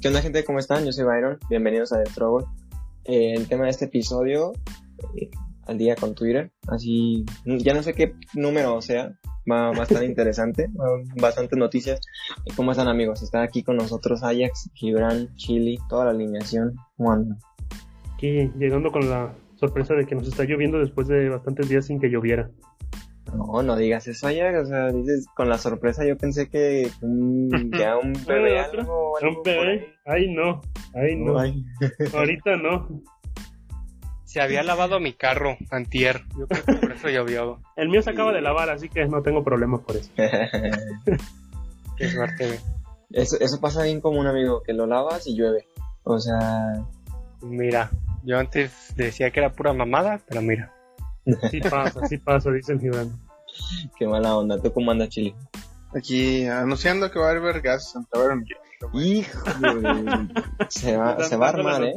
¿Qué onda gente? ¿Cómo están? Yo soy Byron, bienvenidos a The Trouble. Eh, el tema de este episodio, eh, al día con Twitter, así, ya no sé qué número sea, va, estar interesante, va- bastantes noticias. Eh, ¿Cómo están amigos? Está aquí con nosotros Ajax, Gibran, Chili, toda la alineación. ¿Cómo andan? Aquí llegando con la sorpresa de que nos está lloviendo después de bastantes días sin que lloviera. No, no digas eso Ajax, o sea, dices con la sorpresa, yo pensé que ya un bebé algo, algo Un bebé, ay no, ay no, ahí. ahorita no. Se había lavado mi carro antier. Yo creo que por eso llovió. El mío se acaba de lavar, así que no tengo problema por eso. Qué suerte. Eso, eso pasa bien como un amigo, que lo lavas y llueve. O sea, Mira, yo antes decía que era pura mamada, pero mira. Sí pasa, sí pasa, dice el qué mala onda. ¿Tú cómo andas, Chile? Aquí anunciando que va a haber gas en Taberna. Híjole, se va, se va a armar, ¿eh?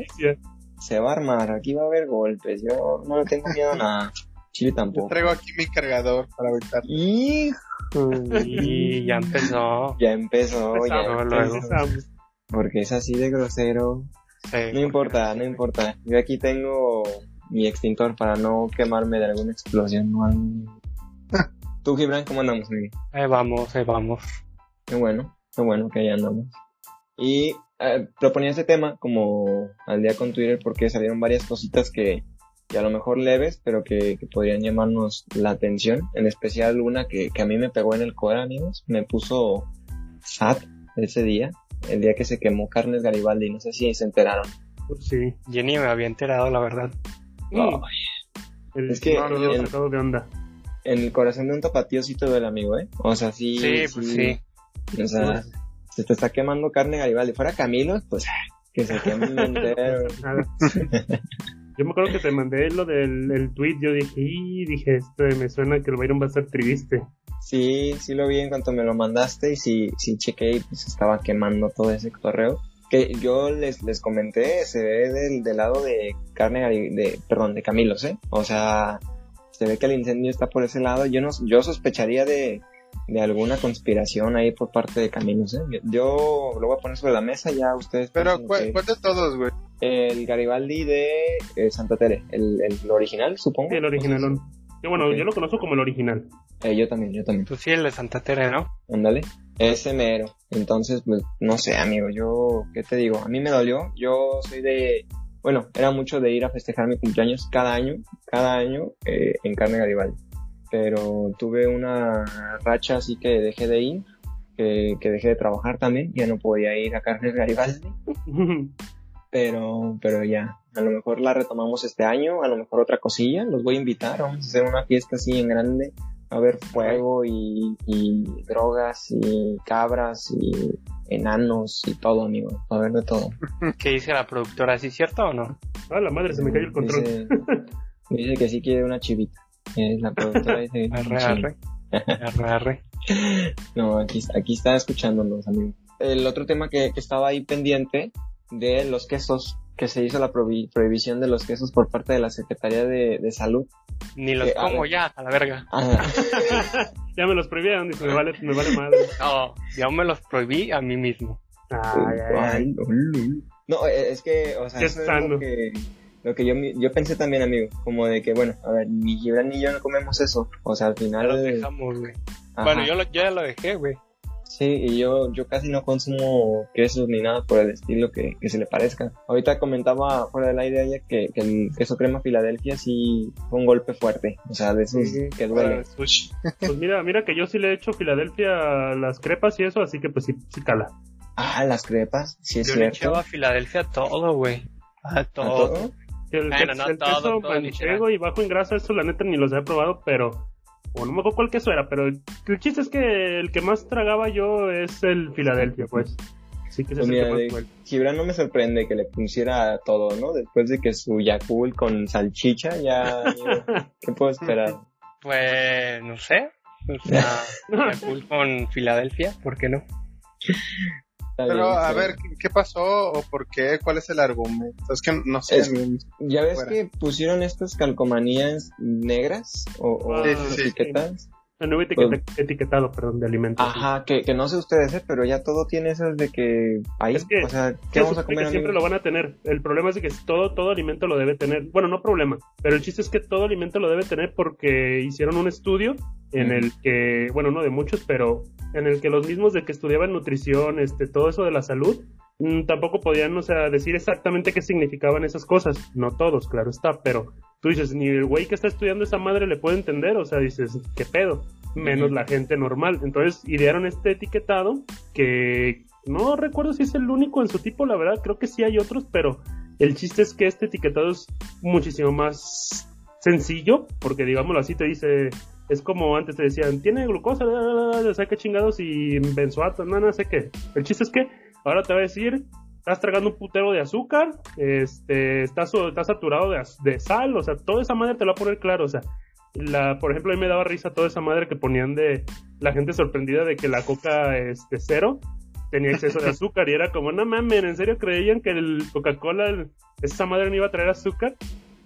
Se va a armar. Aquí va a haber golpes. Yo no le tengo miedo a nada. Chile Yo tampoco. traigo aquí mi cargador para evitar. Híjole. Y ya empezó. Ya empezó, ya empezamos. Porque es así de grosero. Sí. No importa, no importa. Yo aquí tengo mi extintor para no quemarme de alguna explosión o algo. Tú, Gibran, ¿cómo andamos, amigo? Ahí vamos, ahí vamos. Qué bueno, qué bueno que ahí andamos. Y eh, proponía este tema como al día con Twitter porque salieron varias cositas que, que a lo mejor leves, pero que, que podrían llamarnos la atención. En especial una que, que a mí me pegó en el core, amigos. Me puso sad ese día, el día que se quemó Carnes Garibaldi. No sé si se enteraron. Pues sí. Ni me había enterado, la verdad. Mm. El Es que Gibran lo el- sacado de onda. En el corazón de un tapatío sí te duele, amigo, ¿eh? O sea, sí. Sí, pues sí. O sea, se te está quemando carne Garibaldi. Fuera Camilo, pues que se queme entero. Yo me acuerdo que te mandé lo del el tweet, yo dije, y dije, este me suena que el Byron va a estar triste. Sí, sí lo vi en cuanto me lo mandaste y sí, sí chequé y pues estaba quemando todo ese correo. Que yo les, les comenté, se ve del, del lado de carne, de, perdón, de Camilos, ¿eh? O sea, se ve que el incendio está por ese lado. Yo no, yo sospecharía de, de alguna conspiración ahí por parte de Camilos, ¿eh? Yo lo voy a poner sobre la mesa, ya ustedes. Pero, ¿cuál, que- cuál de todos, güey? El Garibaldi de eh, Santa Tere, el, el original, supongo. Sí, el originalón. Yo, bueno, yo lo conozco como el original. Eh, yo también, yo también. Pues sí, el de Santa Tere, ¿no? Ándale. Ese mero. Entonces, pues, no sé, amigo, yo, ¿qué te digo? A mí me dolió. Yo soy de, bueno, era mucho de ir a festejar mi cumpleaños cada año, cada año, eh, en carne Garibaldi. Pero tuve una racha así que dejé de ir, que, que dejé de trabajar también, ya no podía ir a carne Garibaldi. Pero, pero ya, a lo mejor la retomamos este año, a lo mejor otra cosilla, los voy a invitar, vamos a hacer una fiesta así en grande, a haber fuego y, y drogas y cabras y enanos y todo, amigo, a haber de todo. ¿Qué dice la productora? ¿Sí es cierto o no? ah, la madre, se me cayó el control. Dice, dice que sí quiere una chivita. La productora dice Arre, arre. Arre, arre. No, aquí, aquí está escuchándonos, amigo. El otro tema que, que estaba ahí pendiente de los quesos, que se hizo la prohi- prohibición de los quesos por parte de la Secretaría de, de Salud. Ni los Eh, como ver. ya, a la verga. Ah, ya me los prohibieron, dice, me vale, me vale madre. No, ya me los prohibí a mí mismo. Ay, ay, ay. no, eh, es que, o sea, eso es lo que, lo que yo, mi- yo pensé también, amigo, como de que, bueno, a ver, ni Gibran ni yo no comemos eso. O sea, al Ya final... los dejamos, güey. Bueno, yo, lo, yo ya lo dejé, güey. Sí, y yo, yo casi no consumo quesos ni nada por el estilo que, que se le parezca. Ahorita comentaba fuera del aire ella que, que el queso crema Filadelfia sí fue un golpe fuerte. O sea, de esos Sí, que duele. el sushi. Pues mira, mira que yo sí le he hecho Filadelfia a las crepas y eso, así que pues sí, sí cala. Ah, las crepas, sí es Yo le cierto. echaba a Filadelfia todo, güey. A ¿A todo. todo? El, Bueno, no el todo, queso todo, manchego y bajo en grasa, eso la neta ni los he probado, pero... O no me acuerdo cuál queso era, pero el chiste es que el que más tragaba yo es el Filadelfia, pues. Sí que ese Pues es el mira, que más de. Gibran no me sorprende que le pusiera todo, ¿no? Después de que su Yakult con salchicha, ya... ¿Qué puedo esperar? Pues, no sé. O sea, Yakult con Filadelfia, ¿por qué no? Pero, bien, a ver, ¿qué, pasó o por qué? ¿Cuál es el argumento? Es que no sé. Es- Ya ves Fuera. que pusieron estas calcomanías negras o, o Sí, sí, sí. Etiquetas. El nuevo etiqueta- etiquetado, perdón, de alimentos. sí. Pues Ajá, que, que no sé ustedes, ¿eh? pero ya todo tiene esas de que ahí, Es que o sea, Se ¿qué vamos a comer? que siempre lo van a tener. El problema es que todo, todo alimento lo debe tener. Bueno, no problema, pero el chiste es que todo alimento lo debe tener porque hicieron un estudio en el que, bueno, no de muchos, pero en el que los mismos de que estudiaban nutrición, este, todo eso de la salud, tampoco podían, o sea, decir exactamente qué significaban esas cosas. No todos, claro está, pero tú dices, ni el güey que está estudiando esa madre le puede entender, o sea, dices, ¿qué pedo? Menos la gente normal. Entonces, idearon este etiquetado que no recuerdo si es el único en su tipo, la verdad, creo que sí hay otros, pero el chiste es que este etiquetado es muchísimo más sencillo, porque digámoslo así, te dice, es como antes te decían, tiene glucosa, la, sé qué chingados y benzoato, no, no sé qué. El chiste es que ahora te va a decir, estás tragando un putero de azúcar, este, estás, estás saturado de, sal, o sea, toda esa madre te lo va a poner claro, o sea, la, por ejemplo, a mí me daba risa toda esa madre que ponían de la gente sorprendida de que la coca este cero tenía exceso de azúcar y era como, no mames, ¿en serio creían que el Coca-Cola, esa madre no iba a traer azúcar?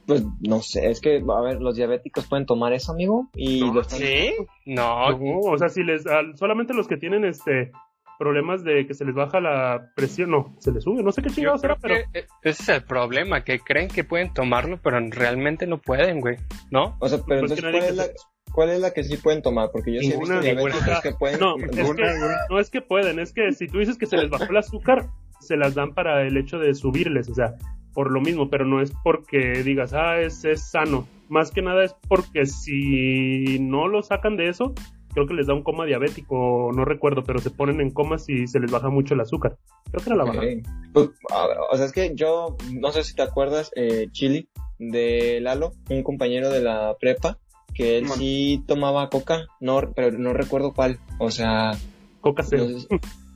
Pues no sé, es que, a ver, los diabéticos pueden tomar eso, amigo, y No, ¿Sí? No, No, o sea, si les, al- solamente los que tienen este problemas de que se les baja la presión, no, se les sube, no sé qué chingados era, pero e- ese es el problema, que creen que pueden tomarlo, pero realmente no pueden, güey, ¿no? O sea, pero Pues entonces, ¿cuál es, la, que ¿cuál es la que sí pueden tomar? Porque yo sí he Ninguna, visto ninguna. que pueden No, es que, no es que pueden, es que si tú dices que se les bajó el azúcar, se las dan para el hecho de subirles, o sea, por lo mismo, pero no es porque digas, ah, es, es sano. Más que nada es porque si no lo sacan de eso, creo que les da un coma diabético, no recuerdo, pero se ponen en coma si se les baja mucho el azúcar. Creo que era la Ok. baja. Pues, a ver, o sea, es que yo, no sé si te acuerdas, eh, Chili, de Lalo, un compañero de la prepa, que él Man. sí tomaba coca, no, pero no recuerdo cuál. O sea, Coca no cero. sé si-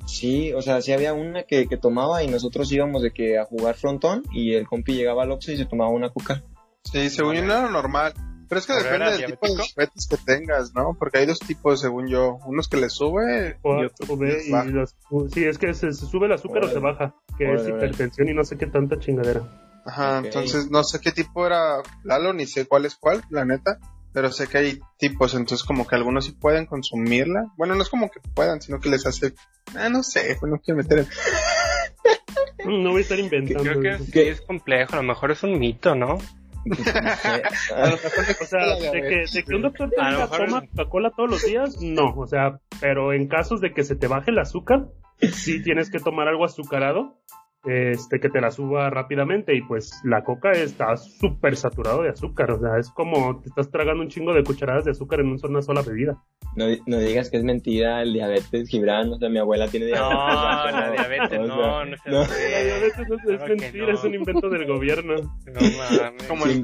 sí, o sea, sí había una que, que tomaba y nosotros íbamos de que a jugar frontón y el compi llegaba al Oxxo y se tomaba una coca. Sí, según yo no era normal. Pero es que ¿Pero depende del tipo de diabetes que tengas, ¿no? Porque hay dos tipos, según yo. Unos que le sube O- y otros o que ve- les y baja. los- sí, es que se, se sube el azúcar o Órale. se baja, que es hipertensión y no sé qué tanta chingadera. Ajá, entonces no sé qué tipo era Lalo, ni sé cuál es cuál, la neta. Pero sé que hay tipos, entonces como que algunos sí pueden consumirla. Bueno, no es como que puedan, sino que les hace... Ah, no sé, pues no quiero meter... en- No voy a estar inventando. Creo que eso. sí es complejo, a lo mejor es un mito, ¿no? A lo mejor O sea, de que, diabetes, de que un doctor A lo tenga, mejor toma Coca-Cola todos los días, no. O sea, pero en casos de que se te baje el azúcar, sí tienes que tomar algo azucarado, este, que te la suba rápidamente. Y pues la coca está súper saturado de azúcar. O sea, es como te estás tragando un chingo de cucharadas de azúcar en una sola bebida. No, no digas que es mentira el diabetes, Gibran, o sea, mi abuela tiene diabetes. No, la diabetes o no, sea, no no. La diabetes no es, es Claro mentira, no. es un invento del gobierno. No mames. Como el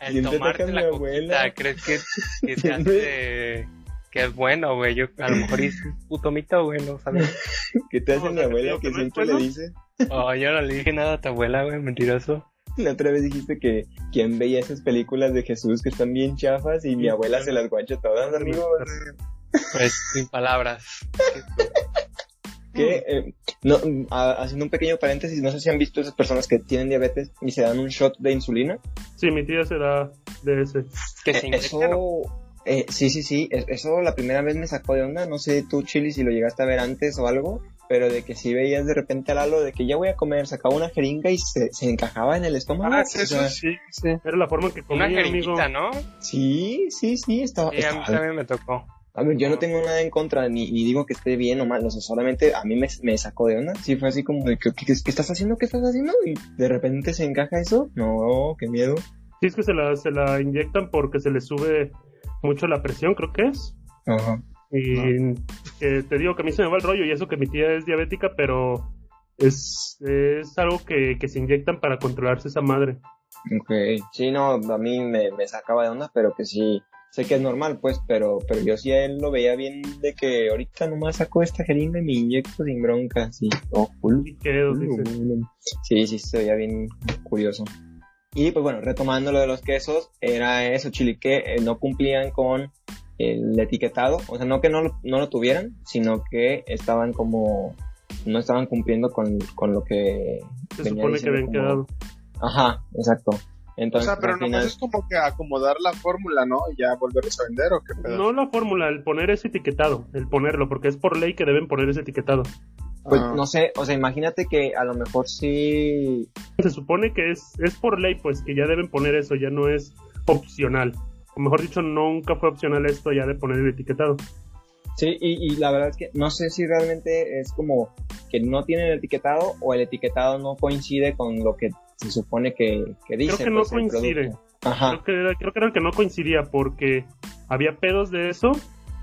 El tomarte la mi abuela. coquita, ¿crees que, que te hace que es bueno, güey? Yo a lo mejor hice un puto mito, güey, no sabes. ¿Qué te hace mi abuela que siempre le dice? Oh, yo no le dije nada a tu abuela, güey, mentiroso. La otra vez dijiste que quien veía esas películas de Jesús que están bien chafas y mi abuela se las guacha todas, amigos. Pues sin palabras. Que, eh, no, a- haciendo un pequeño paréntesis, no sé si han visto esas personas que tienen diabetes y se dan un shot de insulina. Sí, mi tía se da de ese. Que se Eh, eso, eh, sí, sí, sí, es- eso la primera vez me sacó de onda, no sé tú, Chili, si lo llegaste a ver antes o algo, pero de que si veías de repente a Lalo de que ya voy a comer, sacaba una jeringa y se, se encajaba en el estómago. Ah, o sí, eso sea, sí, sí. Era la forma que comía, Una amigo. jeringuita, ¿no? sí, sí, sí, estaba, Sí, a mí estaba- también me tocó. A ver, yo no tengo nada en contra, ni, ni digo que esté bien o mal, o sea, solamente a mí me, me sacó de onda. Sí, fue así como de, ¿qué, qué, qué estás haciendo? ¿Qué estás haciendo? Y de repente se encaja eso. No, qué miedo. Sí, es que se la, se la inyectan porque se le sube mucho la presión, creo que es. Ajá. Y te digo que a mí se me va el rollo y eso que mi tía es diabética, pero es, es algo que, que se inyectan para controlarse esa madre. Ok. Sí, no, a mí me, me sacaba de onda, pero que sí, sé que es normal, pues, pero, pero yo sí a él lo veía bien de que ahorita nomás saco esta jeringa y me inyecto sin bronca, sí. Oh, cool. Y que dice. Sí, sí, se veía bien curioso. Y pues bueno, retomando lo de los quesos, era eso, Chili, que eh, no cumplían con el etiquetado, o sea, no que no lo, no lo tuvieran, sino que estaban como, no estaban cumpliendo con, con lo que... Se venía supone que habían como- quedado. Ajá, exacto. Entonces, o sea, pero final- es como que acomodar la fórmula, ¿no? Y ya volverlos a vender o qué pedo. No la fórmula, el poner ese etiquetado, el ponerlo, porque es por ley que deben poner ese etiquetado. Pues Ah. no sé, o sea, imagínate que a lo mejor sí. Se supone que es, es por ley, pues que ya deben poner eso, ya no es opcional. O mejor dicho, nunca fue opcional esto ya de poner el etiquetado. Sí, y, y la verdad es que no sé si realmente es como que no tienen el etiquetado o el etiquetado no coincide con lo que se supone que, que dice. Creo que no pues, el coincide. Ajá. Creo que, era, creo que era que no coincidía porque había pedos de eso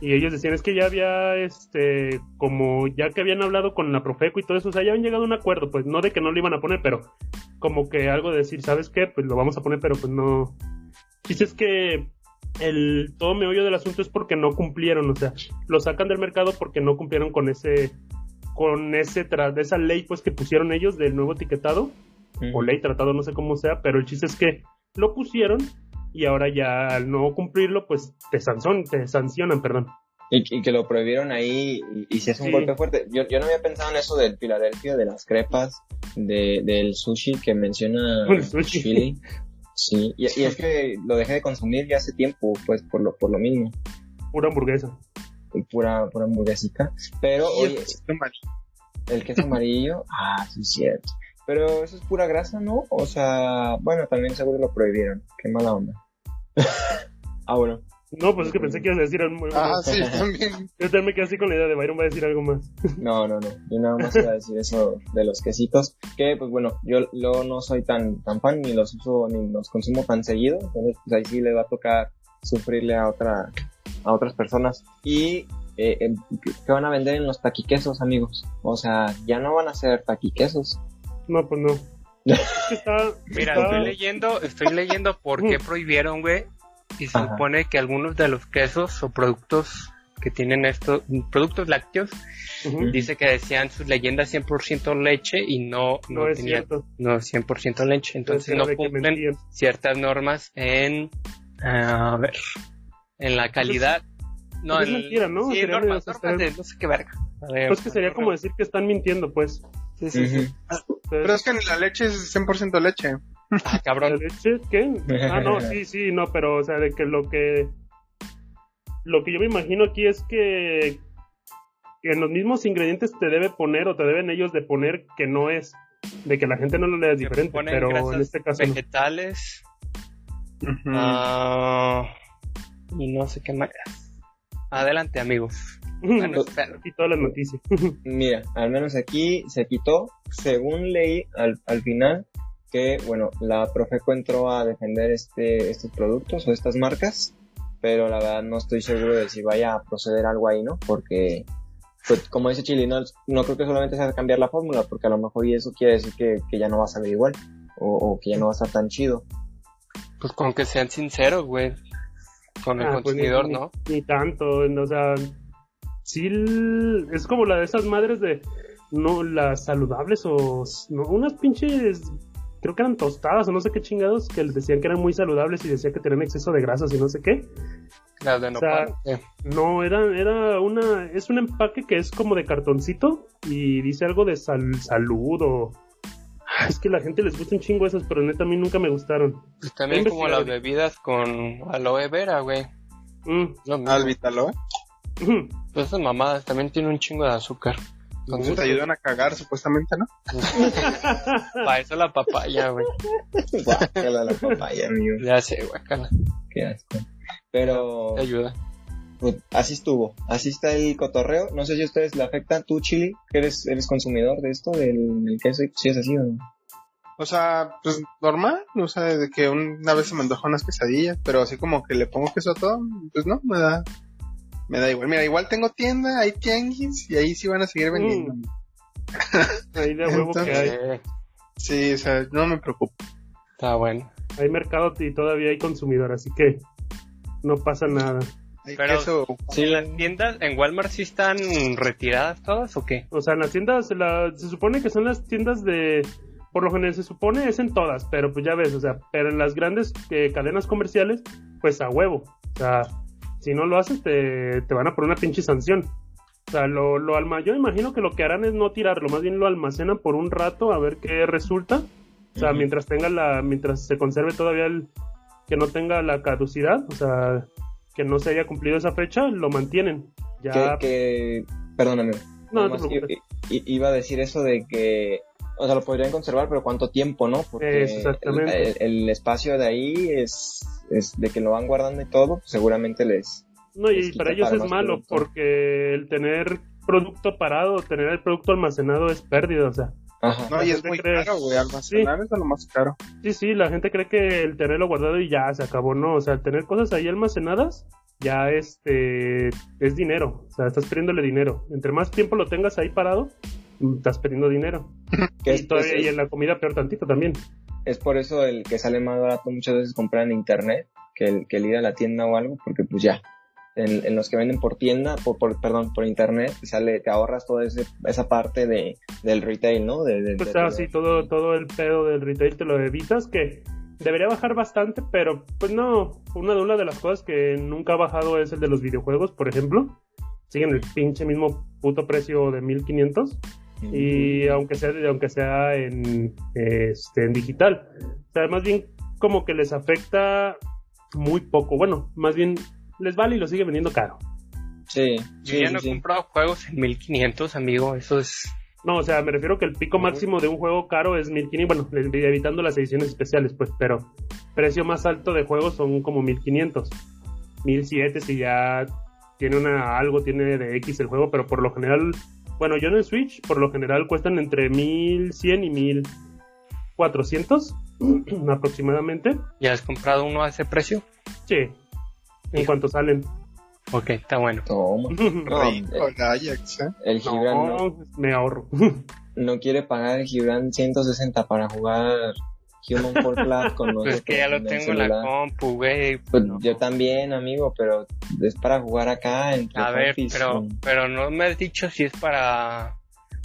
y ellos decían es que ya había este como ya que habían hablado con la Profeco y todo eso, o sea, ya habían llegado a un acuerdo, pues no de que no lo iban a poner, pero como que algo de decir, ¿sabes qué? Pues lo vamos a poner, pero pues no. Dices es que el todo meollo del asunto es porque no cumplieron, o sea, lo sacan del mercado porque no cumplieron con ese con ese tra- de esa ley pues que pusieron ellos del nuevo etiquetado o ley, tratado, no sé cómo sea, pero el chiste es que lo pusieron y ahora ya al no cumplirlo, pues te, sanzon, te sancionan, perdón. Y, y que lo prohibieron ahí y, y si es un Sí. golpe fuerte. Yo, yo no había pensado en eso del Filadelfia, de las crepas, de, del sushi que menciona El sushi. Chili. Sí, y, y es que lo dejé de consumir ya hace tiempo, pues por lo, por lo mismo. Pura hamburguesa. Pura, pura hamburguesita. Pero, oye, el quesito amarillo. el queso amarillo, ah, sí es cierto. Pero eso es pura grasa, ¿no? O sea, bueno, también seguro lo prohibieron. Qué mala onda. ah, bueno. No, pues es que pensé que ibas a decir algo. Ah, sí, también. Yo también me quedé así con la idea de Byron va a decir algo más. No, no, no. Yo nada más iba a decir eso de los quesitos. Que, pues bueno, yo, yo no soy tan, tan fan, ni los uso, ni los consumo tan seguido. Entonces, pues ahí sí le va a tocar sufrirle a otra, a otras personas. Y, eh, eh, ¿qué van a vender en los taquiquesos, amigos? O sea, ya no van a ser taquiquesos. No, pues no. Es está, Mira, está- estoy leyendo, estoy leyendo por qué prohibieron, güey. Y se Ajá. supone que algunos de los quesos o productos que tienen estos, productos lácteos, dice que decían sus leyendas 100% leche y no, no, no es tenían, cierto. no 100% leche. Entonces no que cumplen ciertas normas en, a ver, en la calidad. No, pues es en- mentira, ¿no? Sí, Sería normas, medio normas de no sé qué verga. A ver, Pues que sería como decir que están mintiendo, pues. Sí, sí, sí. Ujú. Pero es que la leche es 100% leche. Ah, ¿La cabrón. leche? ¿Qué? Ah, no, sí, sí, no, pero, o sea, de que lo que. Lo que yo me imagino aquí es que. que en los mismos ingredientes te debe poner o te deben ellos de poner que no es. De que la gente no lo lea diferente, ponen pero grasas en este caso no. vegetales ah, y no sé qué más. Adelante, amigos. Bueno, espera. Aquí todas las noticias. Mira, al menos aquí se quitó, según leí al, al final, que, bueno, la Profeco entró a defender este, estos productos o estas marcas, pero la verdad no estoy seguro de si vaya a proceder algo ahí, ¿no? Porque, pues, como dice Chili, no, no creo que solamente sea cambiar la fórmula, porque a lo mejor y eso quiere decir que, que ya no va a saber igual, o, o que ya no va a estar tan chido. Pues con que sean sinceros, güey. Con el Ah, pues, consumidor, ni, ¿no? Ni tanto, o sea, sí, es como la de esas madres de, no, las saludables o, no, unas pinches, creo que eran tostadas o no sé qué chingados, que les decían que eran muy saludables y decían que tenían exceso de grasas y no sé qué. Las de O sea, eh. No, era, era una, es un empaque que es como de cartoncito y dice algo de sal, salud o... Es que la gente les gusta un chingo esas, pero neta a mí nunca me gustaron. Pues también He como las bebidas con aloe vera, güey. Mm, Lo mismo. Pues esas mamadas también tienen un chingo de azúcar. Entonces te ayudan a cagar, supuestamente, ¿no? Para eso la papaya, güey. Guácala la papaya, amigo. Ya sé, guacala. Qué asco. Pero... Te ayuda. Pues así estuvo, así está el cotorreo. No sé si a ustedes le afectan. Tú, Chili, que eres, eres consumidor de esto, del, del queso, si es así o no. O sea, pues normal, o sea, de que una vez se me antojó unas quesadillas, pero así como que le pongo queso a todo, pues no, me da, me da igual. Mira, igual tengo tienda, hay tianguis y ahí sí van a seguir vendiendo. Mm. Ahí de huevo que hay. Sí, o sea, no me preocupo. está bueno. Hay mercado y todavía hay consumidor, así que no pasa nada. Pero- queso. ¿Sí, las tiendas en Walmart sí están retiradas todas o qué? O sea, en las tiendas, la- se supone que son las tiendas de... Por lo general se supone es en todas, pero pues ya ves, o sea, pero en las grandes eh, cadenas comerciales, pues a huevo. O sea, si no lo haces te, te van a poner una pinche sanción. O sea, lo, lo alma, yo imagino que lo que harán es no tirarlo, más bien lo almacenan por un rato a ver qué resulta O sea, mientras tenga la, mientras se conserve todavía el, que no tenga la caducidad, o sea, que no se haya cumplido esa fecha, lo mantienen. Ya, Que, que, perdóname. no, no te iba a decir eso de que, o sea, lo podrían conservar, pero ¿cuánto tiempo, no? Porque el espacio de ahí es, es de que lo van guardando y todo, seguramente les... No, y les para ellos para es malo, producto. porque el tener producto parado, tener el producto almacenado es pérdida, o sea. Ajá. No, La y es gente muy cree- caro, güey. Almacenar es de lo más caro. Sí, sí, la gente cree que el tenerlo guardado y ya se acabó, no, o sea, el tener cosas ahí almacenadas ya este es dinero, o sea, estás perdiéndole dinero. Entre más tiempo lo tengas ahí parado, estás perdiendo dinero. Que y es, todavía es- y en la comida peor tantito también. Es por eso el que sale más barato muchas veces comprar en internet que el, que el ir a la tienda o algo, porque pues ya, en, en los que venden por tienda, por, por- perdón, por internet, te sale, te ahorras toda ese, esa parte de, del retail, ¿no? De, de- O sea, de- sí, todo, todo el pedo del retail te lo evitas, que debería bajar bastante, pero pues no, una de una de las cosas que nunca ha bajado es el de los videojuegos, por ejemplo. Siguen el pinche mismo puto precio de 1500 y aunque sea aunque sea en este en digital o sea más bien como que les afecta muy poco bueno más bien les vale y lo sigue vendiendo caro Sí, Yo sí, ya sí, no he sí. comprado juegos en 1500, amigo. Eso es. no o sea me refiero que el pico máximo de un juego caro es 1500 bueno evitando las ediciones especiales pues pero precio más alto de juegos son como 1500 1007 si ya tiene una algo tiene de X el juego pero por lo general bueno yo en el Switch por lo general cuestan entre 1100 y 1400 aproximadamente ¿Ya has comprado uno a ese precio? Sí, en cuanto salen. Ok, está bueno. Toma. No, Rico, Ajax, ¿eh? El Gibran no, No, me ahorro. no quiere pagar el Gibran 160 para jugar Human Fall Flat con nosotros. Pues es que ya lo en el tengo en la compu, güey. Pues yo también, amigo, pero es para jugar acá entre A ver, pero, con- pero no me has dicho si es para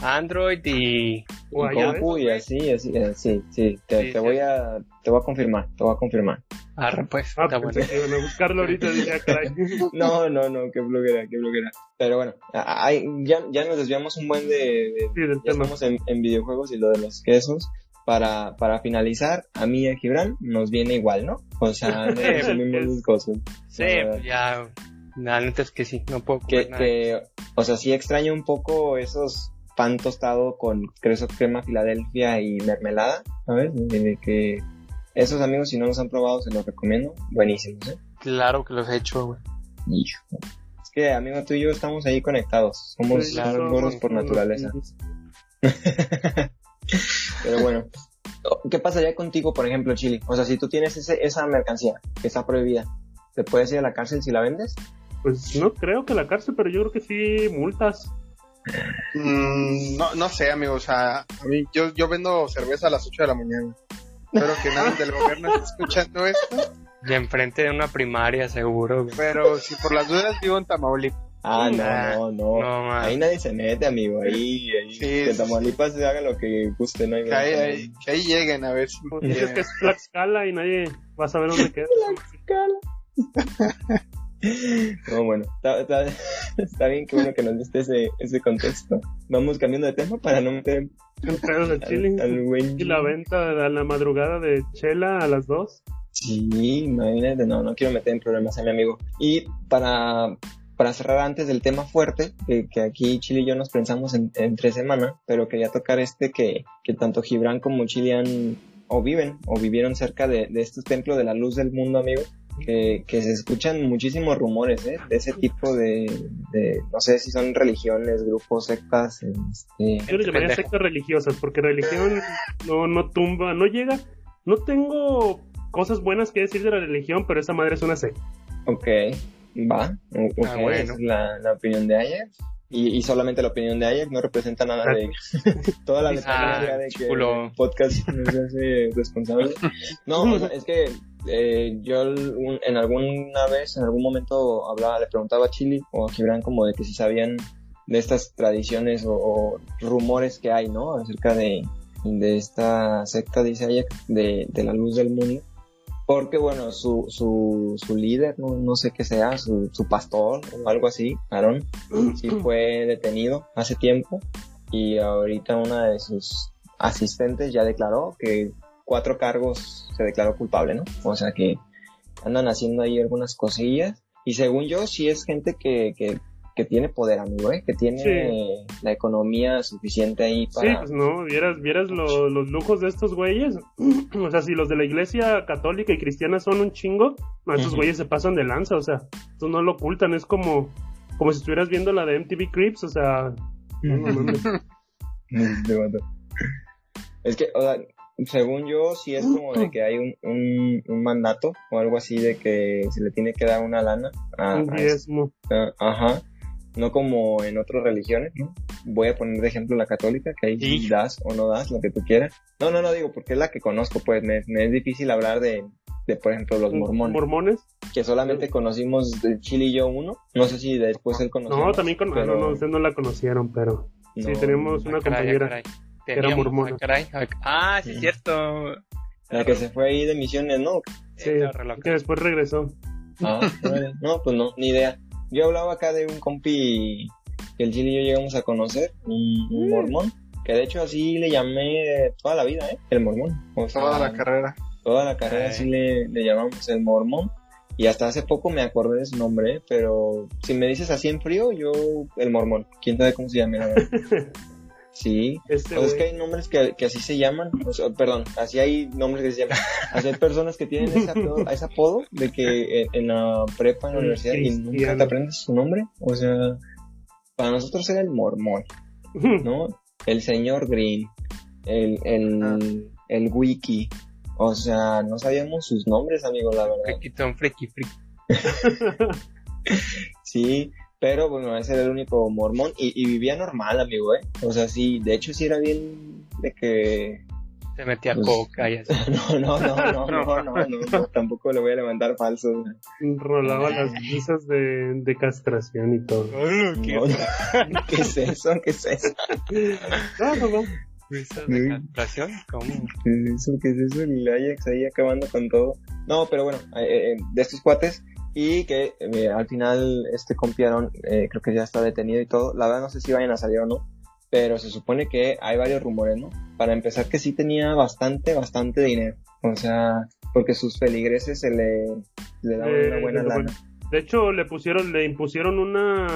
Android y... O y allá, compu y así, así, eh, sí, sí, te, Sí, te sí. voy a, te voy a confirmar, te voy a confirmar. Arre, pues, Ah, está bueno. que iban a buscarlo ahorita, dije, ah, caray. No, no, no, qué bloguera, qué bloguera. Pero bueno, a- ay, ya, ya nos desviamos un buen de, de- Sí, del ya tema. estamos en, en videojuegos y lo de los quesos. Para, para finalizar, a mí y a Gibran nos viene igual, ¿no? O sea, no Sí, consumimos es- las cosas. Sí, pues ya... La neta es que sí, no puedo que, comer nada. que, o sea, sí extraño un poco esos pan tostado con queso crema Filadelfia y mermelada, ¿sabes? De, que esos amigos, si no los han probado, se los recomiendo. Buenísimos, ¿eh? Claro que los he hecho, güey. Hijo. Es que, amigo, tú y yo estamos ahí conectados. Somos, somos somos gordos por naturaleza. Pero bueno, ¿qué pasaría contigo, por ejemplo, Chile? O sea, si tú tienes ese, esa mercancía que está prohibida, ¿te puedes ir a la cárcel si la vendes? Pues no creo que la cárcel, pero yo creo que sí multas. Mm, no, no sé, amigo. O sea, a mí, yo, yo vendo cerveza a las 8 de la mañana. Espero que nadie del gobierno esté escuchando esto. Y enfrente de una primaria, seguro, güey. Pero si por las dudas vivo en Tamaulipas. Ah, Nah, no, no, no. ahí nadie se mete, amigo. Ahí, ahí Sí, que sí, Tamaulipas se haga lo que guste, no hay Que ahí, ahí- que ahí lleguen a ver si Pues dices que es Tlaxcala y nadie va a saber dónde queda. No, bueno, está, está, está bien que bueno que nos diste ese, ese contexto. Vamos cambiando de tema para no meter En de al, chile. al buen Y la venta a la madrugada de chela a las 2. Sí, imagínate, no, no quiero meter en problemas a mi amigo. Y para, para cerrar antes del tema fuerte, que, que aquí Chile y yo nos pensamos en, entre semana, pero quería tocar este que, que tanto Gibran como Chile han, o viven, o vivieron cerca de, de este templo de la luz del mundo, amigo. Que, que se escuchan muchísimos rumores, ¿eh? De ese tipo de, de, no sé si son religiones, grupos, sectas, este, Yo le llamaría sectas religiosas, porque religión no, no tumba, no llega. No tengo cosas buenas que decir de la religión, pero esa madre es una secta. Ok, va. o- Ok, Ah, bueno. es la, la opinión de Ayer. Y, y solamente la opinión de Ayer no representa nada de toda la Ah, metodología de que chulo. el podcast no se hace responsable. No, o sea, es que eh, yo un- en alguna vez, en algún momento hablaba, le preguntaba a Chili o a Gibran como de que si sabían de estas tradiciones o, o rumores que hay, ¿no? Acerca de, de esta secta, dice Ayer, de, de la luz del mundo. Porque bueno, su, su, su líder, no, no sé qué sea, su, su pastor o algo así, Aarón, sí fue detenido hace tiempo y ahorita una de sus asistentes ya declaró que cuatro cargos se declaró culpable, ¿no? O sea que andan haciendo ahí algunas cosillas. Y según yo, sí es gente que, que, que tiene poder, amigo, ¿eh? Que tiene Sí. la economía suficiente ahí Sí, para... pues no, vieras, vieras lo- los lujos de estos güeyes. o sea, si los de la iglesia católica y cristiana son un chingo, no, estos Ujú. güeyes se pasan de lanza, o sea, esto no lo ocultan, es como, como si estuvieras viendo la de MTV Creeps, o sea, no, no mames. Te mato. Es que, o sea, según yo, sí es como de que hay un, un, un mandato o algo así de que se le tiene que dar una lana a, un a diezmo. ajá, no como en otras religiones, ¿no? Voy a poner de ejemplo la católica, que ahí sí das o no das lo que tú quieras. No, no, no digo, porque es la que conozco, pues me, me es difícil hablar de, de, por ejemplo, los mormones, Mormones. que solamente conocimos de Chile y yo uno, no sé si después él conoció. No, también con... ah, pero no, no, ustedes no la conocieron, pero sí, tenemos una Ah, caray, ah, compañera. caray. era mormona. ah, caray, sí, Sí. cierto. La que se fue ahí de misiones, ¿no? Sí, reloj. que después regresó. Ah, no, pues no, ni idea. Yo hablaba acá de un compi que el Chile y yo llegamos a conocer, un, un Mm. mormón, que de hecho así le llamé toda la vida, ¿eh? El mormón. O sea, Toda la carrera. Toda la carrera así le, le llamamos el mormón. Y hasta hace poco me acordé de su nombre, ¿eh? pero si me dices así en frío, yo el mormón. ¿Quién sabe cómo se llama? Sí, Este pues es que hay nombres que, que así se llaman, o sea, perdón, así hay nombres que se llaman, así hay personas que tienen ese apodo, ese apodo de que en, en la prepa, en la universidad, y nunca te aprendes su nombre, o sea, para nosotros era el mormón, ¿no? El señor Green, el, el, Ah. el wiki, o sea, no sabíamos sus nombres, amigo, la verdad. Friki, friki. Sí, pero bueno, ese era el único mormón y, y vivía normal, amigo, ¿eh? O sea, sí, de hecho sí era bien de que Se metía Pues- coca y así. No, no, no, no, no, no, no, no, tampoco le voy a levantar falso. Rolaba las visas de, de castración y todo. no. ¿Qué es eso? ¿Qué es eso? No, no, no. ¿Risas de castración? ¿Cómo? ¿Qué es eso? ¿Qué es eso? El Ajax ahí acabando con todo. No, pero bueno, eh, eh, de estos cuates y que eh, al final este compiaron, eh, creo que ya está detenido y todo. La verdad no sé si vayan a salir o no, pero se supone que hay varios rumores, ¿no? Para empezar que sí tenía bastante, bastante dinero. O sea, porque sus feligreses se le, le daban Eh, una buena de- lana. De hecho, le pusieron, le impusieron una,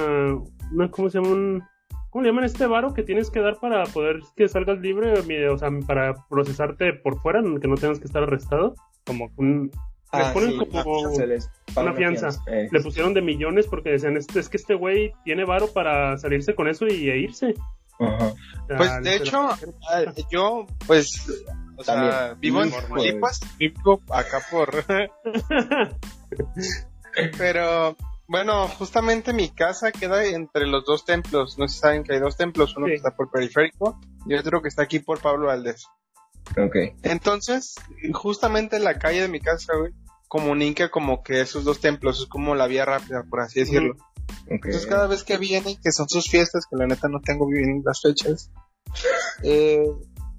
una ¿cómo se llama? Un, ¿Cómo le llaman este varo que tienes que dar para poder que salgas libre? Mi- O sea, para procesarte por fuera, que no tengas que estar arrestado. Como Un- les ponen sí, como se les una fianza. eh. le pusieron de millones porque decían, es que este güey tiene varo para salirse con eso y e irse. Ajá. O sea, Pues se de hecho, ah, yo, pues, o sea, También. vivo en Tamaulipas, vivo acá por. Pero, bueno, justamente mi casa queda entre los dos templos. No sé si saben que hay dos templos, uno Sí. que está por Periférico y otro que está aquí por Pablo Valdés. Ok. Entonces, justamente la calle de mi casa, güey, comunica como que esos dos templos, es como la vía rápida, por así decirlo. Entonces cada vez que vienen, que son sus fiestas, que la neta no tengo bien las fechas, eh,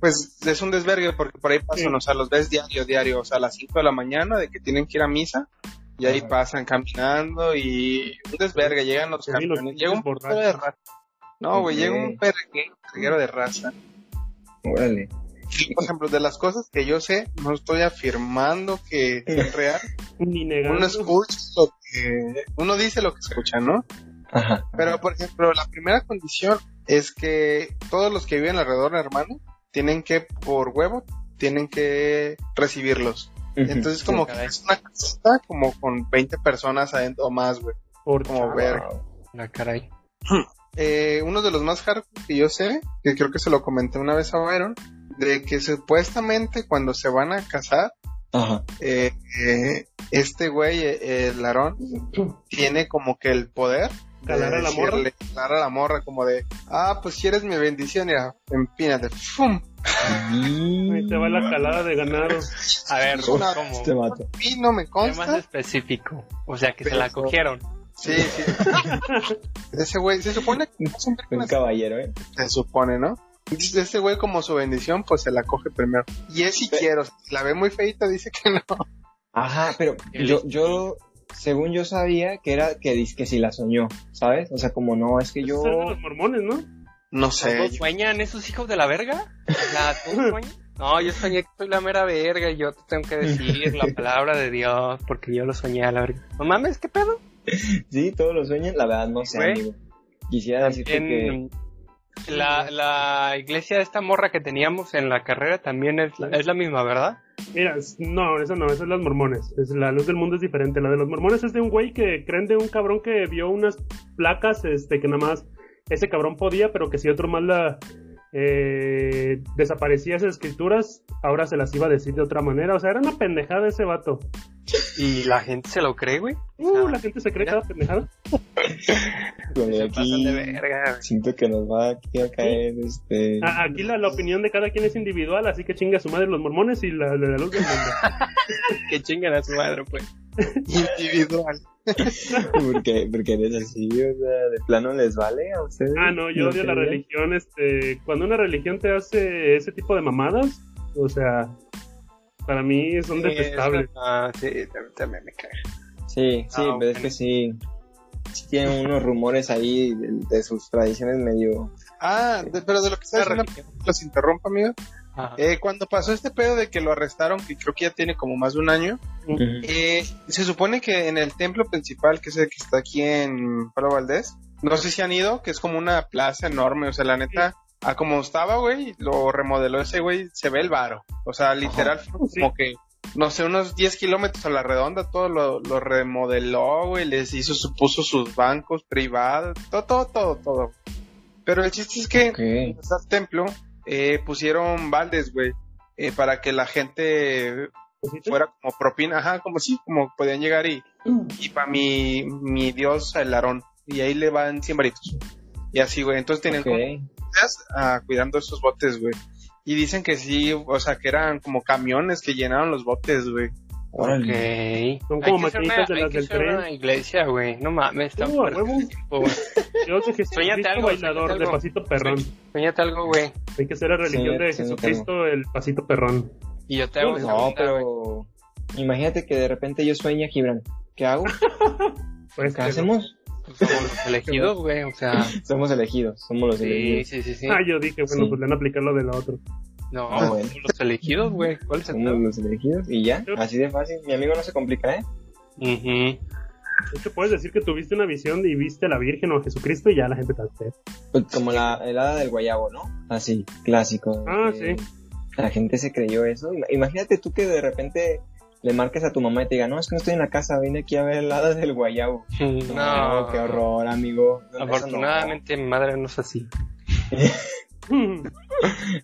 pues es un desvergue porque por ahí pasan, Sí. o sea, los ves diario, diario, o sea, a las 5 de la mañana de que tienen que ir a misa, y ahí Ajá. pasan caminando y un desvergue, llegan los Sí, camiones, llega un putero de raza. No, güey, llega un perreguero de raza. Órale. Por ejemplo, de las cosas que yo sé, no estoy afirmando que es real. Ni negando. Uno escucha lo que, uno dice lo que escucha, ¿no? Ajá. Pero, por ejemplo, la primera condición es que todos los que viven alrededor, hermano, tienen que, por huevo, tienen que recibirlos. Entonces, Sí. como que es una casita como con 20 personas adentro o más, güey. Por como chavo. ver. La caray. Eh, uno de los más hardcore que yo sé, que creo que se lo comenté una vez a Byron, de que supuestamente cuando se van a casar, Ajá. eh, eh, este güey, eh, el Larón, tiene como que el poder de Calar a la morra. calar a la morra como de, ah, pues si eres mi bendición, mira, empínate, ¡fum! Ahí te va la calada de ganado. A ver, Una- ¿cómo? Te mato. Y no me Sé más consta. específico. O sea, que se la cogieron. Sí, sí. Ese güey, se supone que Un caballero, ¿eh? se supone, ¿no? Ese güey como su bendición, pues se la coge primero. Y es si quiero, si la ve muy feita, dice que no. Ajá, pero yo, yo, según yo sabía que era que dice que si la soñó, ¿sabes? O sea, como no, es que yo... De los mormones, ¿no? No sé. ¿Todos sueñan esos hijos de la verga? No, yo soñé que soy la mera verga y yo te tengo que decir la palabra de Dios porque yo lo soñé a la verga. No mames, ¿qué pedo? Sí, todos lo sueñan, la verdad no sé. Quisiera decirte que... La, la iglesia de esta morra que teníamos en la carrera también es, la- es la misma, ¿verdad? Mira, no, eso no, eso es los mormones. Es, la luz del mundo es diferente. La de los mormones es de un güey que creen de un cabrón que vio unas placas, este, que nada más ese cabrón podía, pero que si otro más la eh, desaparecía esas escrituras, ahora se las iba a decir de otra manera. O sea, era una pendejada ese vato. Y la gente se lo cree, güey. Uh, la gente se cree cada pendejada. Se aquí, pasan de verga, güey. siento que nos va aquí a caer, este... A- Aquí la, la opinión de cada quien es individual, así que chinga a su madre los mormones y la de la luz del mundo. Que chingan a su madre, pues. Individual. porque, porque eres así, o sea, de plano les vale a ustedes. Ah, no, yo odio la religión. Este, cuando una religión te hace ese tipo de mamadas, o sea, para mí son detestables. Ah, sí, también me cae. Sí, sí, Ah, pero es que sí, sí tienen unos rumores ahí de, de sus tradiciones medio... Ah, de- pero de lo que está Una los interrumpo, amigo. Eh, cuando pasó este pedo de que lo arrestaron, que creo que ya tiene como más de un año, eh, se supone que en el templo principal, que es el que está aquí en Palo Valdés, no sé si han ido, que es como una plaza enorme, o sea, la neta, a como estaba, güey, lo remodeló ese güey, se ve el varo. O sea, literal, fue Sí. como que, no sé, unos 10 kilómetros a la redonda, todo lo, lo remodeló, güey, les hizo, puso sus bancos privados, todo, todo, todo, todo. Pero el chiste es que Ok. en el templo eh, pusieron baldes, güey, eh, para que la gente fuera como propina, ajá, como sí, como podían llegar y, y para mi, mi dios el Aarón, y ahí le van 100 varitos. Y así, güey, entonces Ok. como días, ah, cuidando esos botes, güey. Y dicen que sí, o sea, que eran como camiones que llenaron los botes, güey. Órale. Ok. Son como que maquinitas de las que del tren. una iglesia, güey. No mames, está Uh, tiempo, güey. Dios de Jesucristo Suéñate algo, bailador de pasito perrón. Sueñate algo, güey. Hay que ser la religión Sí, de Jesucristo, el pasito perrón. Y yo te hago No, onda, pero... Imagínate que de repente yo sueño a Gibran. ¿Qué hago? Pues, ¿Qué hacemos? Somos los elegidos, güey. O sea, Somos elegidos, somos los sí, elegidos. sí, sí, sí. Ah, yo dije, bueno, Sí. pues le van a aplicar lo del otro. No, Ah, bueno. somos los elegidos, güey. ¿Cuál es el Somos los elegidos y ya, así de fácil. Mi amigo no se complica, ¿eh? Ujú. De hecho, puedes decir que tuviste una visión y viste a la Virgen o a Jesucristo y ya la gente te hace. Pues como la helada del guayabo, ¿no? Así, clásico. Ah, que sí. La gente se creyó eso. Ima- Imagínate tú que de repente le marques a tu mamá y te diga, no, es que no estoy en la casa, vine aquí a ver heladas del guayabo. No, qué horror, amigo. Eso no. Afortunadamente, mi madre no es así.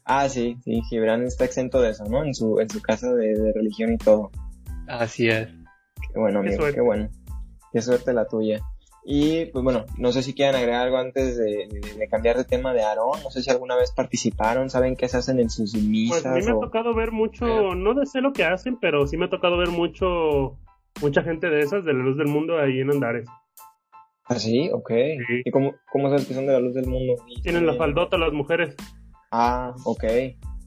Ah, sí, sí, Gibran está exento de eso, ¿no? En su, en su casa de, de religión y todo. Así es. Qué bueno, amigo, qué bueno. Qué suerte la tuya. Y pues bueno, no sé si quieren agregar algo antes de, de- de cambiar de tema de Aarón. No sé si alguna vez participaron, saben qué se hacen en sus Pues misas. a mí me ha tocado ver mucho, no sé lo que hacen, pero sí me ha tocado ver mucho, mucha gente de esas, de la luz del mundo ahí en Andares. Ah, sí, ok. Sí. ¿Y cómo, cómo sabes que son de la luz del mundo? Tienen la faldota las mujeres. Ah, ok.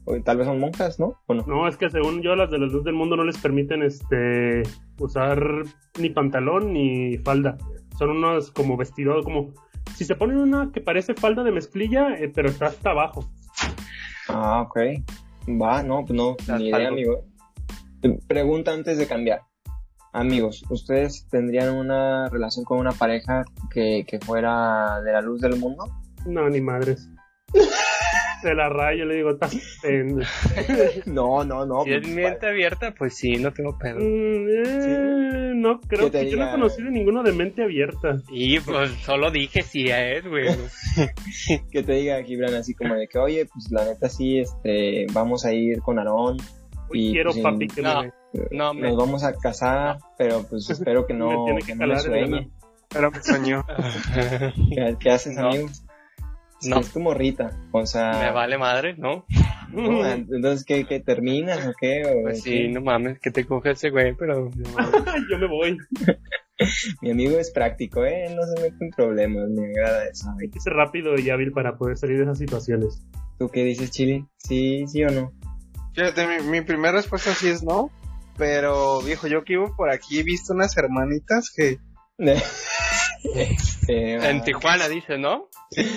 O tal vez son monjas, ¿no? ¿O no? No, es que según yo, las de la luz del mundo no les permiten este usar ni pantalón ni falda. Son unos como vestidos, como si se ponen una que parece falda de mezclilla, eh, pero está hasta abajo. Ah, ok. Va, no, pues no, ni idea, amigo. Pregunta antes de cambiar. Amigos, ¿ustedes tendrían una relación con una pareja que, que fuera de la luz del mundo? No, ni madres. Se la rayo, le digo, estás. No, no, no. Si es pues, mente abierta, pues sí, no tengo pedo. Mm, eh, No creo Que yo no he conocido ninguno de mente abierta. Y pues solo dije si es, güey. que te diga Gibran así como de que, oye, pues la neta sí, este, vamos a ir con Aarón, Y, quiero, pues, papi, que no. me... No, me... nos vamos a casar, pero pues espero que Me no, tiene que que no sueñe. Pero me soñó. ¿Qué, qué haces, No. amigo? No. Es tu morrita, o sea... me vale madre, ¿no? ¿no? Entonces, ¿qué, qué terminas o qué? O Pues qué? sí, no mames, que te coge ese güey, pero... yo me voy. Mi amigo es práctico, ¿eh? No se mete en problemas, me agrada eso. Hay que ser rápido y hábil para poder salir de esas situaciones. ¿Tú qué dices, Chile? ¿Sí, sí o no? Fíjate, mi, mi primera respuesta sí es no. Pero, viejo, yo que vivo por aquí he visto unas hermanitas que En Tijuana, dices, ¿no?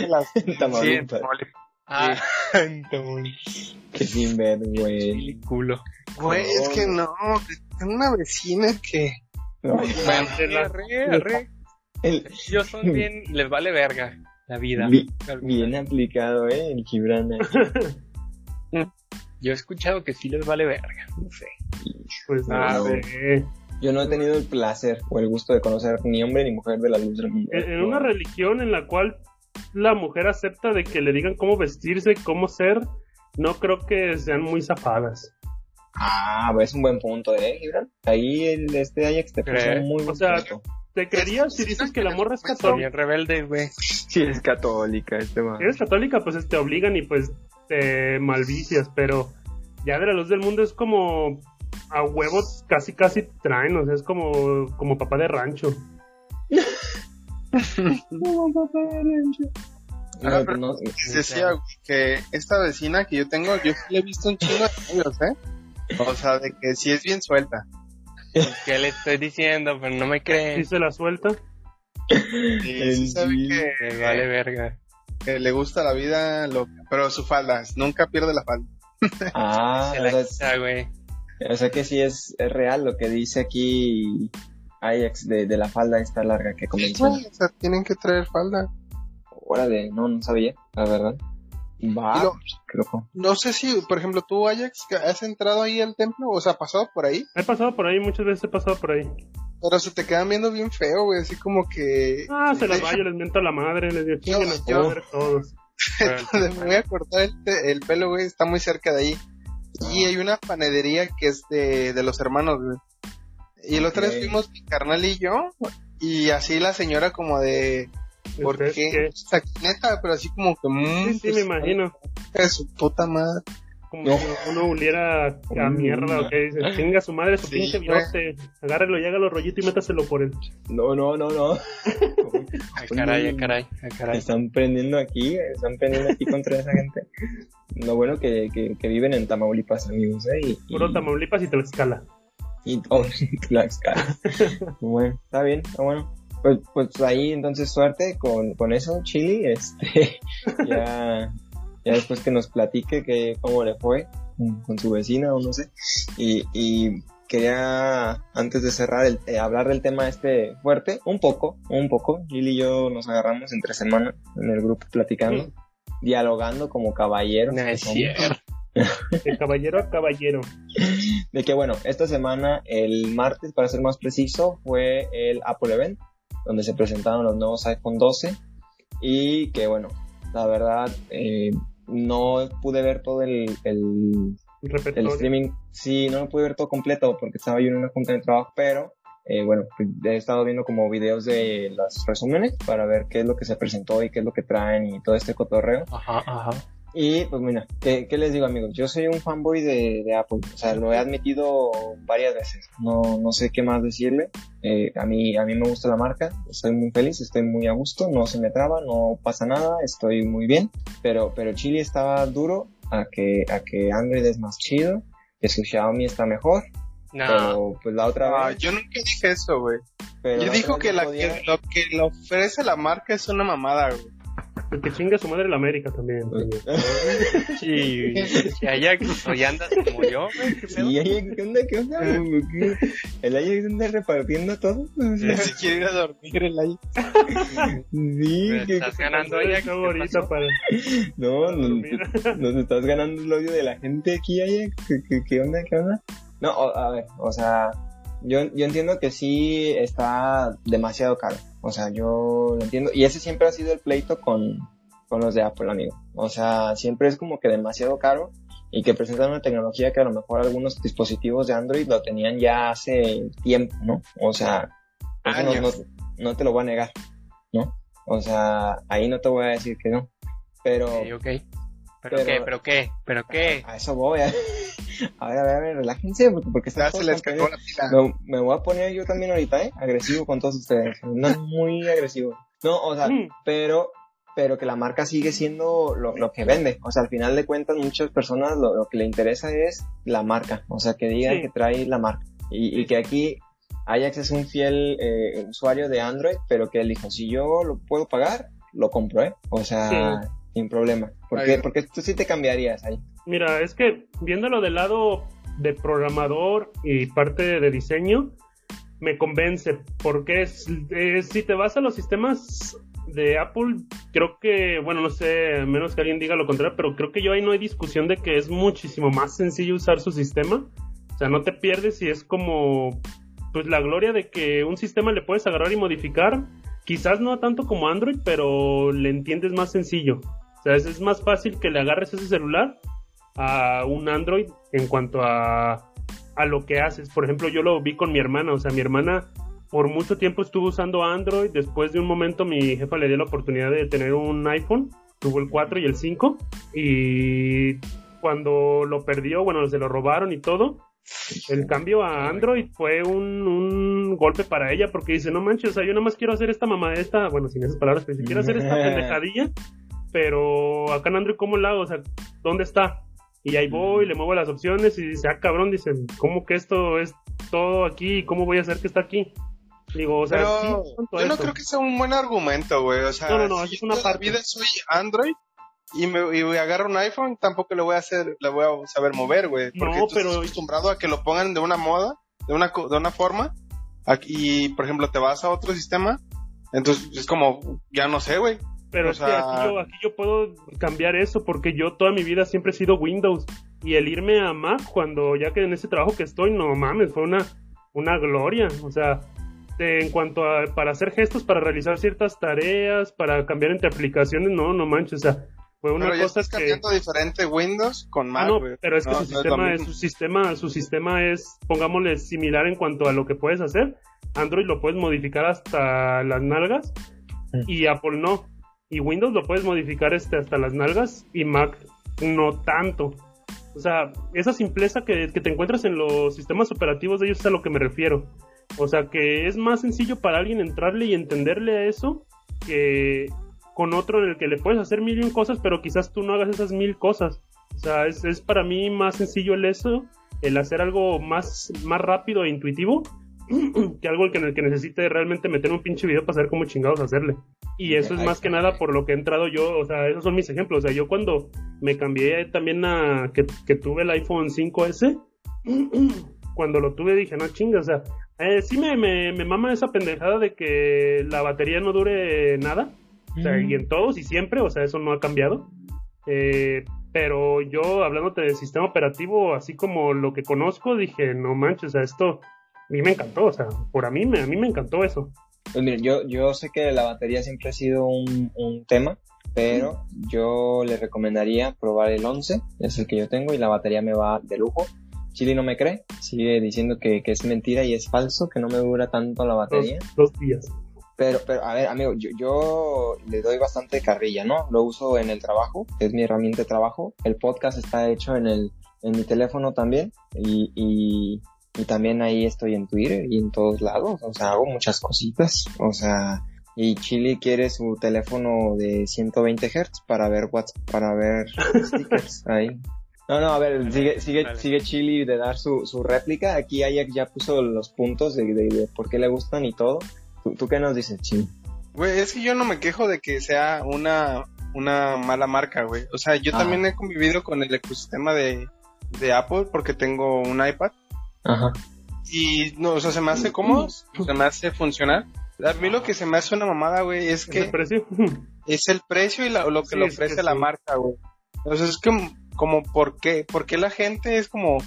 las en Tamaulipas. Tamaulipas. Ah. Que sin ver, güey. Culo. Güey, es que no, tengo una vecina que... No, Bueno, arre, arre. el- Ellos son bien, les vale verga la vida. Bi- bien aplicado, eh, el Gibran. Yo he escuchado que sí les vale verga, no sé. Pues Ah, a no. ver. Yo no he tenido el placer o el gusto de conocer ni hombre ni mujer de la luz del mundo. En, en una religión en la cual la mujer acepta de que le digan cómo vestirse, cómo ser, no creo que sean muy zafadas. Ah, pues es un buen punto, eh, Gibran. Ahí el, este Ajax te un muy buen O sea, punto. ¿Te creerías si dices que la morra es católica? bien rebeldes, güey. Sí, es católica este man. Si eres católica, pues te obligan y pues te malvicias, pero ya de la luz del mundo es como a huevos casi casi traen, o sea, es como, como papá de rancho. No, pues no, Decía güey, que esta vecina que yo tengo, yo sí le he visto un chingo de novios, ¿eh? O sea, de que sí es bien suelta. ¿Qué le estoy diciendo? Pero no me Si creen. se la suelta, Y sí sabe sí. que, vale verga. que le gusta la vida, loca, pero su falda, nunca pierde la falda. Ah, Se la quita, güey. O sea que sí es, es real lo que dice aquí Ajax de, de la falda esta larga que comenzó. O sea, tienen que traer falda. Órale, no, no sabía, la verdad. Va, lo-. No sé si, por ejemplo, tú, Ajax, has entrado ahí al templo, o sea, pasado por ahí, he pasado por ahí, muchas veces he pasado por ahí. pero se te quedan viendo bien feo, güey, así como que... Ah, se las va, yo les miento a la madre, les digo, chinguen a todos. Donde me voy a cortar el, el pelo, güey, está muy cerca de ahí. Y hay una panadería que es de, de los hermanos, güey. Y el otro Ok. vez fuimos mi carnal y yo, y así la señora como de... ¿Por ¿Ustedes qué? neta, pero así como que... mm, Sí, sí, me imagino. De su puta madre. Como No. si uno oliera a Mm. mierda o que dice, chinga su madre, su Sí, pinche güey. bigote, agárrelo y hágalo rollito y métaselo por él. No, no, no, no. Ah, caray, ah, caray, ah, caray. Están prendiendo aquí, están prendiendo aquí contra esa gente. Lo bueno que, que, que viven en Tamaulipas, amigos, ¿eh? Y, Puro y- Tamaulipas y Tlaxcala. Y oh, Tlaxcala. bueno, está bien, está bueno. Pues, pues ahí entonces suerte con, con eso, Chili. Este, ya, ya después que nos platique que cómo le fue con, con su vecina o no sé. Y, y quería, antes de cerrar, el, eh, hablar del tema este fuerte, un poco, un poco. Chili y yo nos agarramos entre semana en el grupo platicando, dialogando como caballeros. No es cierto. De caballero a caballero. de que bueno, esta semana, el martes para ser más preciso, fue el Apple Event, donde se presentaron los nuevos iPhone 12 y que bueno, la verdad eh, no pude ver todo el, el, el streaming, sí, no lo pude ver todo completo porque estaba yo en una junta de trabajo, pero eh, bueno, pues, he estado viendo como videos de los resúmenes para ver qué es lo que se presentó y qué es lo que traen y todo este cotorreo. Ajá, ajá. Y pues mira, ¿qué, qué les digo amigos? Yo soy un fanboy de, de Apple, o sea, lo he admitido varias veces, no, no sé qué más decirle. Eh, a, mí, a mí me gusta la marca, estoy muy feliz, estoy muy a gusto, no se me traba, no pasa nada, estoy muy bien, pero, pero Chile estaba duro a que, a que Android es más chido, que su Xiaomi está mejor, No, pero pues la otra Ah, vez... yo nunca dije eso, güey. Yo otra que, no la, podía- que lo que le ofrece la marca es una mamada, güey. El que chinga su madre la América también. sí, sí, Ajax, hoy andas como yo. ¿qué pedo? Sí, Ajax, ¿qué onda? ¿Qué onda? ¿Qué? ¿El Ajax anda repartiendo todo? O sea, Si quiere ir a dormir el aire. sí, que- estás ganando, Ajax. para No, nos estás ganando el odio de la gente aquí, Ajax. ¿Qué, qué, qué onda? ¿Qué onda? No, a ver, o sea, yo, yo entiendo que sí está demasiado caro. O sea, yo lo entiendo. Y ese siempre ha sido el pleito con, con los de Apple, amigo. O sea, siempre es como que demasiado caro y que presentan una tecnología que a lo mejor algunos dispositivos de Android lo tenían ya hace tiempo, ¿no? O sea, eso no, no, no te lo voy a negar, ¿no? O sea, ahí no te voy a decir que no. Pero, Ok, ok. ¿Pero, Pero- qué? ¿Pero qué? ¿Pero qué? a eso voy. A, a ver, a ver, a ver, relájense, porque, porque Ya están se todos les la pila. me, me voy a poner yo también ahorita, ¿eh? Agresivo con todos ustedes. No, muy agresivo. No, o sea, Mm. pero, pero que la marca sigue siendo lo, lo que vende. O sea, al final de cuentas, muchas personas lo, lo que le interesa es la marca. O sea, que digan Sí. que trae la marca. Y, y que aquí Ajax es un fiel eh, usuario de Android, pero que él dijo, si yo lo puedo pagar, lo compro, ¿eh? O sea, Sí. Sin problema. Porque tú sí te cambiarías ahí. Mira, es que viéndolo del lado de programador y parte de diseño, me convence. Porque es, si te vas a los sistemas de Apple, creo que, bueno, no sé, menos que alguien diga lo contrario, pero creo que yo ahí no hay discusión de que es muchísimo más sencillo usar su sistema. O sea, no te pierdes y es como, pues la gloria de que un sistema le puedes agarrar y modificar. Quizás no tanto como Android, pero le entiendes más sencillo. Sea, es, es más fácil que le agarres ese celular a un Android en cuanto a, a lo que haces. Por ejemplo, yo lo vi con mi hermana, o sea, mi hermana por mucho tiempo estuvo usando Android, después de un momento mi jefa le dio la oportunidad de tener un iPhone, tuvo el 4 y el 5, y cuando lo perdió, bueno, se lo robaron y todo, el cambio a Android fue un, un golpe para ella porque dice, no manches, o sea, yo nada más quiero hacer esta mamá, esta, bueno, sin esas palabras, pero si quiero hacer esta pendejadilla, pero acá en Android, ¿cómo la hago? O sea, ¿dónde está? Y ahí voy, le muevo las opciones y dice, ah, cabrón, dice, ¿cómo que esto es todo aquí? ¿Cómo voy a hacer que está aquí? Digo, o sea, Pero sí, tanto yo no creo que sea un buen argumento, güey. O sea, No, no, no, si es una parte. vida soy Android y me, y agarro un iPhone, tampoco le voy a hacer, le voy a saber mover, güey. Porque No, tú pero- estás acostumbrado a que lo pongan de una moda, de una, de una forma. Aquí, por ejemplo, te vas a otro sistema, entonces es como, ya no sé, güey. Pero O es que aquí yo, aquí yo puedo cambiar eso porque yo toda mi vida siempre he sido Windows. Y el irme a Mac cuando ya que en ese trabajo que estoy, no mames, fue una, una gloria. O sea, de- en cuanto a para hacer gestos, para realizar ciertas tareas, para cambiar entre aplicaciones, no, no manches. O sea, fue una pero ya cosa estás que... cambiando diferente Windows con Ah, Mac, no, pero es que No, su no sistema es, su sistema, su sistema es, pongámosle, similar en cuanto a lo que puedes hacer. Android lo puedes modificar hasta las nalgas y Apple no. Y Windows lo puedes modificar este hasta las nalgas y Mac no tanto. O sea, esa simpleza que, te encuentras en los sistemas operativos de ellos es a lo que me refiero. O sea, que es más sencillo para alguien entrarle y entenderle a eso que con otro en el que le puedes hacer mil y un cosas, pero quizás tú no hagas esas mil cosas. O sea, es, es para mí más sencillo el eso, el hacer algo más, más rápido e intuitivo, que algo que en el que necesite realmente meter un pinche video para saber cómo chingados hacerle. Y eso es más que nada por lo que he entrado yo, o sea, esos son mis ejemplos. O sea, yo cuando me cambié también a que, que tuve el iPhone 5S, cuando lo tuve dije, no chingas, o sea, eh, sí me, me, me mama esa pendejada de que la batería no dure nada. O sea, y en todos y siempre, o sea, eso no ha cambiado. Eh, pero yo, hablándote del sistema operativo, así como lo que conozco, dije, no manches, o sea, esto a mí me encantó, o sea, por a mí, me, a mí me encantó eso. Pues mira, yo, yo sé que la batería siempre ha sido un, un tema, pero yo le recomendaría probar el 11, es el que yo tengo y la batería me va de lujo. Chili no me cree, sigue diciendo que, que es mentira y es falso, que no me dura tanto la Dos, batería. dos días. Pero, pero, a ver, amigo, yo, yo le doy bastante carrilla, ¿no? Lo uso en el trabajo, es mi herramienta de trabajo. El podcast está hecho en el, en mi teléfono también y, y, y también ahí estoy en Twitter y en todos lados. O sea, hago muchas cositas. O sea, y Chili quiere su teléfono de 120 Hz para ver WhatsApp, para ver stickers ahí. No, no, a ver, sigue, sigue, Dale. sigue Chili de dar su, su réplica. Aquí Ajax ya puso los puntos de, de, de por qué le gustan y todo. ¿Tú, tú qué nos dices, Chili? Güey, es que yo no me quejo de que sea una, una mala marca, güey. O sea, yo Ah. también he convivido con el ecosistema de, de Apple porque tengo un iPad. Ajá. Y, no, o sea, se me hace cómodo, se me hace funcionar. A mí lo que se me hace una mamada, güey, es ¿Ese que precio? es el precio y la- lo que Sí, le es que ofrece la sí. marca, güey. O sea, es que, como, ¿por qué? ¿Por qué la gente es como,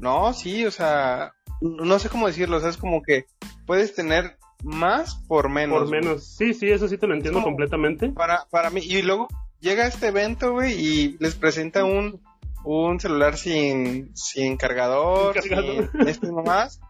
no, sí, o sea, no sé cómo decirlo, o sea, es como que puedes tener más por menos. Por güey. menos. Sí, sí, eso sí te lo entiendo como- completamente. Para, para mí, y luego llega este evento, güey, y les presenta un, un celular sin, sin cargador, Sin cargador. sin esto y nomás.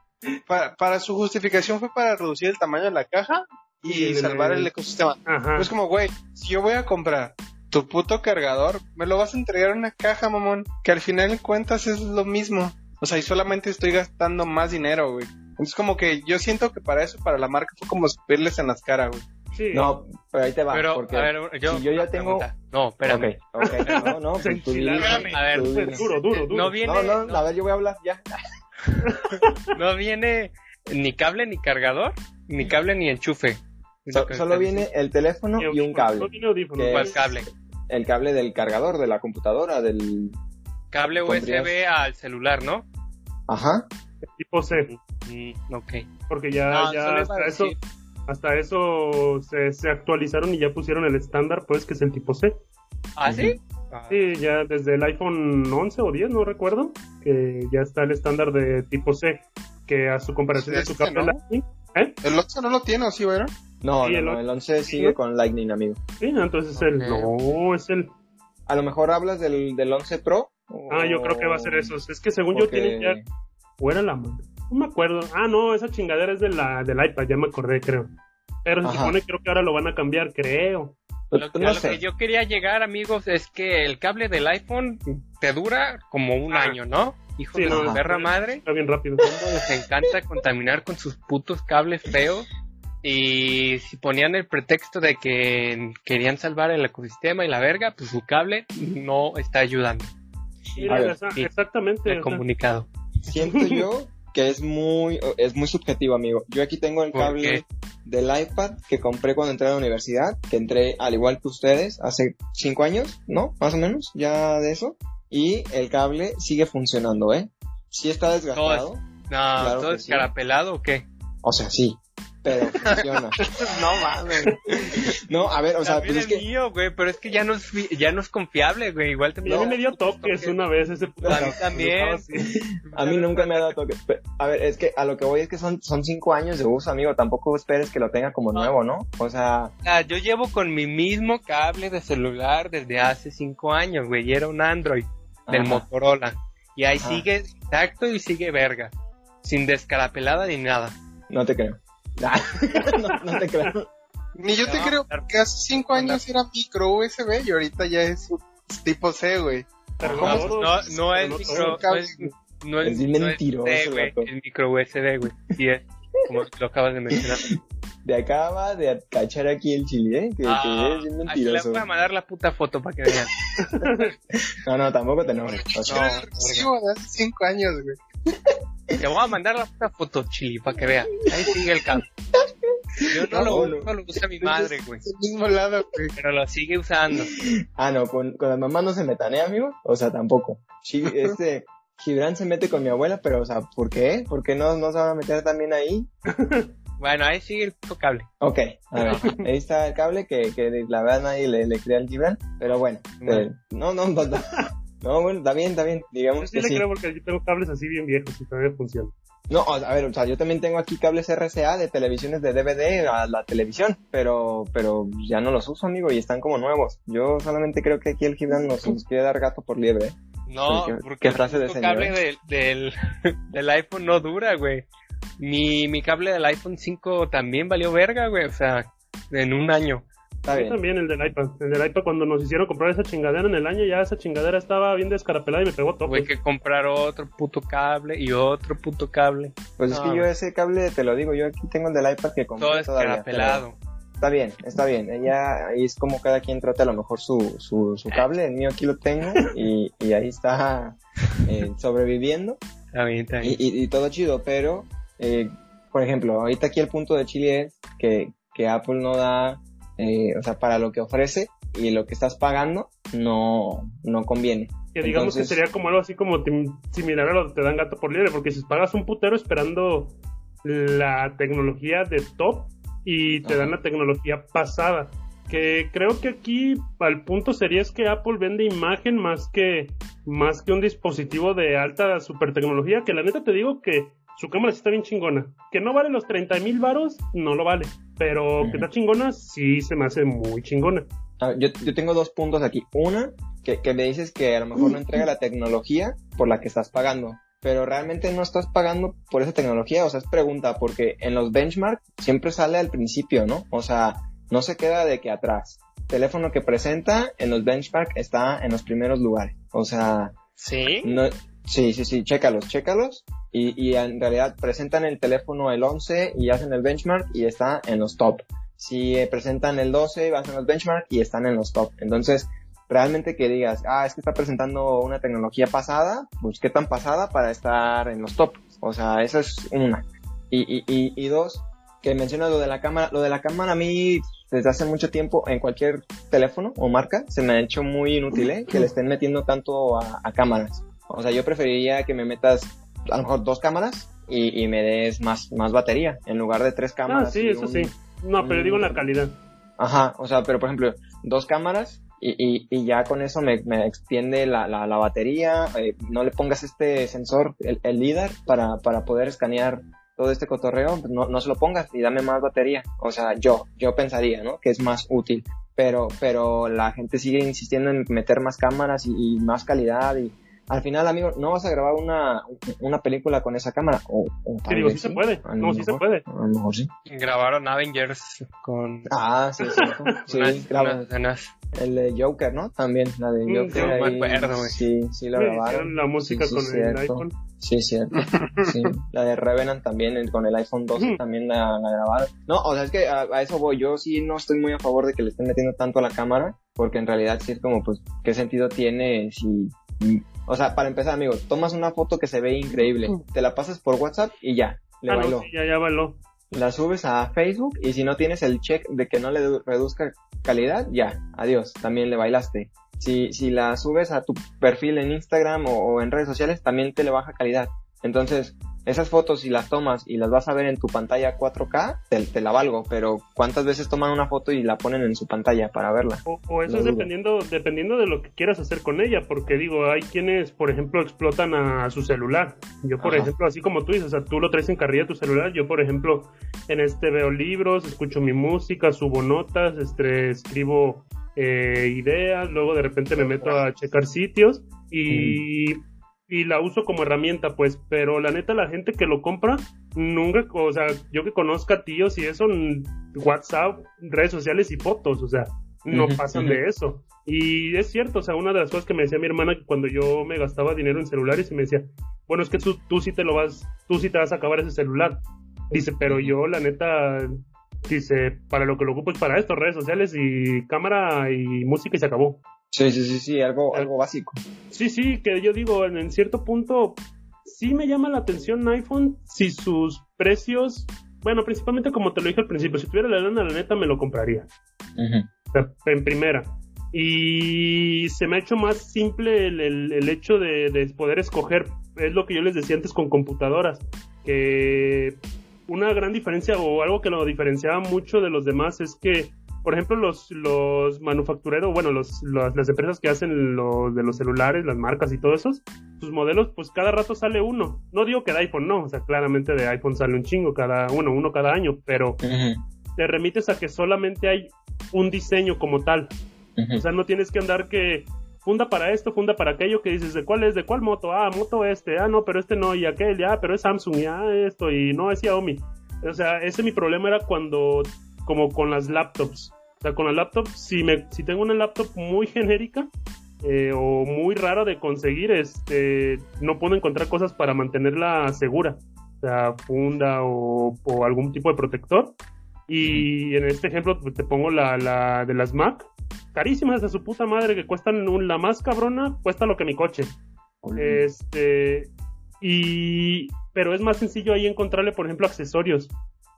Para, para su justificación fue para reducir el tamaño de la caja y, salvar el ecosistema. Ajá. Es como, güey, si yo voy a comprar tu puto cargador, me lo vas a entregar en una caja, mamón, que al final de cuentas es lo mismo. O sea, y solamente estoy gastando más dinero, güey. Entonces como que yo siento que para eso, para la marca, fue como escupirles en las caras, güey. Sí. No, pero ahí te va. Pero, porque a ver, yo, si yo ya tengo... pregunta. No, espérame. Ok, ok, no, no, pues tú A ver, tú dime. duro, duro, duro. No viene, No, no, no, a ver, yo voy a hablar ya. no viene ni cable ni cargador, ni cable ni enchufe. So- solo viene el teléfono y un No cable. ¿Cuál cable? el cable del cargador de la computadora, del... Cable Pondrías- USB al celular, ¿no? Ajá. Tipo C, Mm, ok. porque ya, No, ya hasta eso, decir- hasta eso se, se actualizaron y ya pusieron el estándar, pues, que es el tipo C. ¿Ah, sí? Sí, ya desde el iPhone 11 o 10, no recuerdo, que ya está el estándar de tipo C, que a su comparación de su Este, cable ¿no? Lightning. ¿Eh? El 8 no lo tiene, ¿o sí, Byron? No, Sí, no, el no, o- el 11 sigue con Lightning, amigo. Sí, entonces el... Ok. No, es el... A lo mejor hablas del, del 11 Pro. o- Ah, yo creo que va a ser eso. Es que según yo tienen ya... Fuera la mano. No me acuerdo. Ah, no, esa chingadera es de la, del iPad, ya me acordé, creo. Pero se Ajá. supone, creo que ahora lo van a cambiar, creo. Pues, Lo, pues, a lo que yo quería llegar, amigos, es que el cable del iPhone te dura como un Ah. año, ¿no? Hijo Sí, de no, perra madre. Está bien rápido. les encanta contaminar con sus putos cables feos. Y si ponían el pretexto de que querían salvar el ecosistema y la verga, pues su cable no está ayudando. Ver, esa- sí. exactamente. El comunicado. Siento yo que es muy, es muy subjetivo, amigo. Yo aquí tengo el ¿Por cable del iPad que compré cuando entré a la universidad, que entré al igual que ustedes hace cinco años, ¿no? Más o menos, ya de eso. Y el cable sigue funcionando, ¿eh? Sí está desgastado. No, Claro ¿todo es sí. carapelado o qué? O sea, sí. Pero funciona. No mames. No, a ver, o sea, También pues es que... mío, güey, pero es que ya no es, fi- ya no es confiable, güey. Igual te y a mí me dio toques una vez ese puto A mí también. A mí nunca me ha dado toque. Pe- A ver, es que a lo que voy es que son, son cinco años de uso, amigo. Tampoco esperes que lo tenga como nuevo, ¿no? O sea, Ah, yo llevo con mi mismo cable de celular desde hace cinco años, güey. Y era un Android del Ajá. Motorola. Y ahí Ajá. sigue intacto y sigue verga. Sin descarapelada ni nada. no te creo. no, no te creo. Ni yo te No, creo, claro. porque hace 5 años era micro USB y ahorita ya es tipo C, güey. Pero No, no, no es micro, no es, no es, Es no mentiroso C, el güey. vato. Es micro USB, güey. Sí es, como lo acabas de mencionar. Te acaba de cachar aquí el chile, ¿eh? Que, que Ah, es bien así le mentiroso. voy a mandar la puta foto para que vean. No, no, tampoco te enojes. O sea, Era el recibo de hace 5 años, güey. Te voy a mandar la puta foto, Chili, para que vean. Ahí sigue el cable. Yo no, No, lo, no. no lo usa mi madre, güey. Mismo lado, güey. Pero lo sigue usando. Ah, no, con, con las mamás no se metan, ¿eh, amigo? O sea, tampoco. Sí, este, Gibran se mete con mi abuela, pero, o sea, ¿por qué? ¿Por qué no, no se van a meter también ahí? Bueno, ahí sigue el puto cable. Ok, a ver, ahí está el cable que, que la verdad nadie le, le crea al Gibran, pero bueno, Bueno. eh, no, no, no, no, no, bueno, está bien, está bien, Yo digamos sí que le sí. creo porque aquí tengo cables así bien viejos y todavía funcionan. No, a ver, o sea, yo también tengo aquí cables RCA de televisiones de DVD a la televisión, pero, pero ya no los uso, amigo, y están como nuevos. Yo solamente creo que aquí el Gibran nos, nos quiere dar gato por liebre. ¿eh? No, ¿Qué- porque qué frase de señor, cable del, del, del iPhone no dura, güey. Mi, mi cable del iPhone 5 también valió verga, güey. O sea, en un año. Está bien. también el del iPad. El del iPad cuando nos hicieron comprar esa chingadera en el año, ya esa chingadera estaba bien descarapelada y me pegó Tuve toques. que comprar otro puto cable y otro puto cable. Pues es que yo ese cable, te lo digo, yo aquí tengo el del iPad que compré Todo todavía, escarapelado. pero Está bien, está bien. Ella, ahí es como cada quien trata a lo mejor su, su, su cable. El mío aquí lo tengo y, y ahí está eh, sobreviviendo. Está bien, está bien. y, y- y todo chido, pero, eh, por ejemplo, ahorita aquí el punto de Chile es que, que Apple no da, eh, o sea, para lo que ofrece y lo que estás pagando, no, no conviene. Que digamos Entonces- que sería como algo así como similar a lo que te dan gato por liebre, porque si pagas un putero esperando la tecnología de top y te Ajá. dan la tecnología pasada. Que creo que aquí al punto sería es que Apple vende imagen más que más que un dispositivo de alta super tecnología, que la neta te digo que su cámara sí está bien chingona. Que no vale los 30 mil varos, no lo vale. Pero Ujú. que está chingona, sí se me hace muy chingona. Yo, yo tengo dos puntos aquí. Una, que, que me dices que a lo mejor no entrega la tecnología por la que estás pagando. Pero realmente no estás pagando por esa tecnología. O sea, es pregunta, porque en los benchmark siempre sale al principio, ¿no? O sea, no se queda de que atrás. Teléfono que presenta en los benchmark está en los primeros lugares. O sea, ¿Sí? no, sí, sí, sí, chécalos, chécalos. Y, y en realidad presentan el teléfono el 11 y hacen el benchmark y está en los top. Si eh, presentan el 12 y hacen los benchmark y están en los top. Entonces, realmente que digas, ah, es que está presentando una tecnología pasada, pues qué tan pasada para estar en los top. O sea, eso es una. Y, y, y, y dos, que mencionas lo de la cámara, lo de la cámara a mí desde hace mucho tiempo en cualquier teléfono o marca se me ha hecho muy inútil ¿eh? que le estén metiendo tanto a, a cámaras. O sea, yo preferiría que me metas a lo mejor dos cámaras y, y me des más, más batería en lugar de tres Ah, cámaras. sí, y eso un- sí. No, pero un- digo en la calidad. Ajá, o sea, pero por ejemplo, dos cámaras y, y, y ya con eso me, me extiende la, la, la batería. eh, no le pongas este sensor, el, el LIDAR, para, para poder escanear todo este cotorreo, no, no se lo pongas y dame más batería. O sea, yo, yo pensaría, ¿no? Que es más útil. Pero, pero la gente sigue insistiendo en meter más cámaras y, y más calidad y al final, amigo, no vas a grabar una, una película con esa cámara. O, Sí, digo, sí se puede. a No, sí se puede. A lo mejor sí. Grabaron Avengers con Ah, sí, sí. sí unas, graba- unas escenas. El de Joker, ¿no? También, la de Mm, Joker. no me acuerdo, güey. Sí, sí, la grabaron. la música Sí, sí, con el cierto. iPhone. Sí, cierto. Sí. La de Revenant también, el- con el iPhone 12 Ujú. también la, la grabaron. No, o sea, es que a, a eso voy. Yo sí no estoy muy a favor de que le estén metiendo tanto a la cámara, porque en realidad sí es como, pues, ¿qué sentido tiene si... O sea, para empezar, amigo, tomas una foto que se ve increíble, te la pasas por WhatsApp y ya, le Ah, no, bailó. sí, ya, ya bailó. La subes a Facebook y si no tienes el check de que no le du- reduzca calidad, ya, adiós, también le bailaste. Si, si la subes a tu perfil en Instagram o, o en redes sociales, también te le baja calidad. Entonces, esas fotos si las tomas y las vas a ver en tu pantalla 4K, te, te la valgo, pero ¿cuántas veces toman una foto y la ponen en su pantalla para verla? O, o eso es dependiendo, dependiendo de lo que quieras hacer con ella, porque digo, hay quienes, por ejemplo, explotan a su celular. Yo, por Ajá. ejemplo, así como tú dices, o sea, tú lo traes en carrilla tu celular, yo, por ejemplo, en este veo libros, escucho mi música, subo notas, este, escribo eh, ideas, luego de repente me meto a checar sitios y, y la uso como herramienta, pues, pero la neta, la gente que lo compra, nunca, o sea, yo que conozca tíos y eso, mm, WhatsApp, redes sociales y fotos, o sea, no pasan de eso. Y es cierto, o sea, una de las cosas que me decía mi hermana que cuando yo me gastaba dinero en celulares y me decía, bueno, es que tú, tú sí te lo vas, tú sí te vas a acabar ese celular. Dice, pero yo la neta, dice, para lo que lo ocupo es para esto, redes sociales y cámara y música y se acabó. Sí, sí, sí, sí, algo, algo básico. Sí, sí, que yo digo, en, en cierto punto, sí me llama la atención iPhone si sus precios, bueno, principalmente como te lo dije al principio, si tuviera la lana, la neta me lo compraría. Ujú. O sea, en primera. Y se me ha hecho más simple el, el- el hecho de, de poder escoger, es lo que yo les decía antes con computadoras, que una gran diferencia o algo que lo diferenciaba mucho de los demás es que, por ejemplo, los, los manufactureros, bueno, los, las- las empresas que hacen lo de los celulares, las marcas y todo eso, sus modelos, pues cada rato sale uno. No digo que de iPhone no, o sea, claramente de iPhone sale un chingo, cada uno, uno cada año, pero te remites a que solamente hay un diseño como tal. O sea, no tienes que andar que funda para esto, funda para aquello, que dices, ¿de cuál es? ¿De cuál moto? Ah, moto este, ah, no, pero este no, y aquel, ya, pero es Samsung, ya, esto, y no, es Xiaomi. O sea, ese mi problema era cuando, como con las laptops. O sea, con las laptops, si, me, si tengo una laptop muy genérica eh, o muy rara de conseguir, este, no puedo encontrar cosas para mantenerla segura. O sea, funda o, o algún tipo de protector. Y en este ejemplo pues, te pongo la, la de las Mac, carísimas de su puta madre, que cuestan un- la más cabrona, cuesta lo que mi coche. Este, y, pero es más sencillo ahí encontrarle, por ejemplo, accesorios.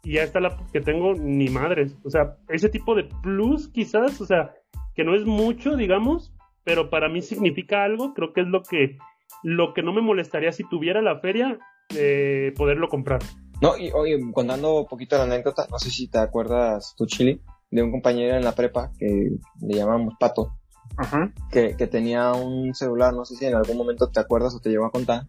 Y ya está la que tengo, ni madres. O sea, ese tipo de plus quizás, o sea, que no es mucho, digamos, pero para mí significa algo, creo que es lo que, lo que no me molestaría si tuviera la feria, eh, poderlo comprar. No, y oye, contando un poquito la anécdota, no sé si te acuerdas tú, Chili, de un compañero en la prepa que le llamábamos Pato, Ajá. que, que tenía un celular, no sé si en algún momento te acuerdas o te llegó a contar,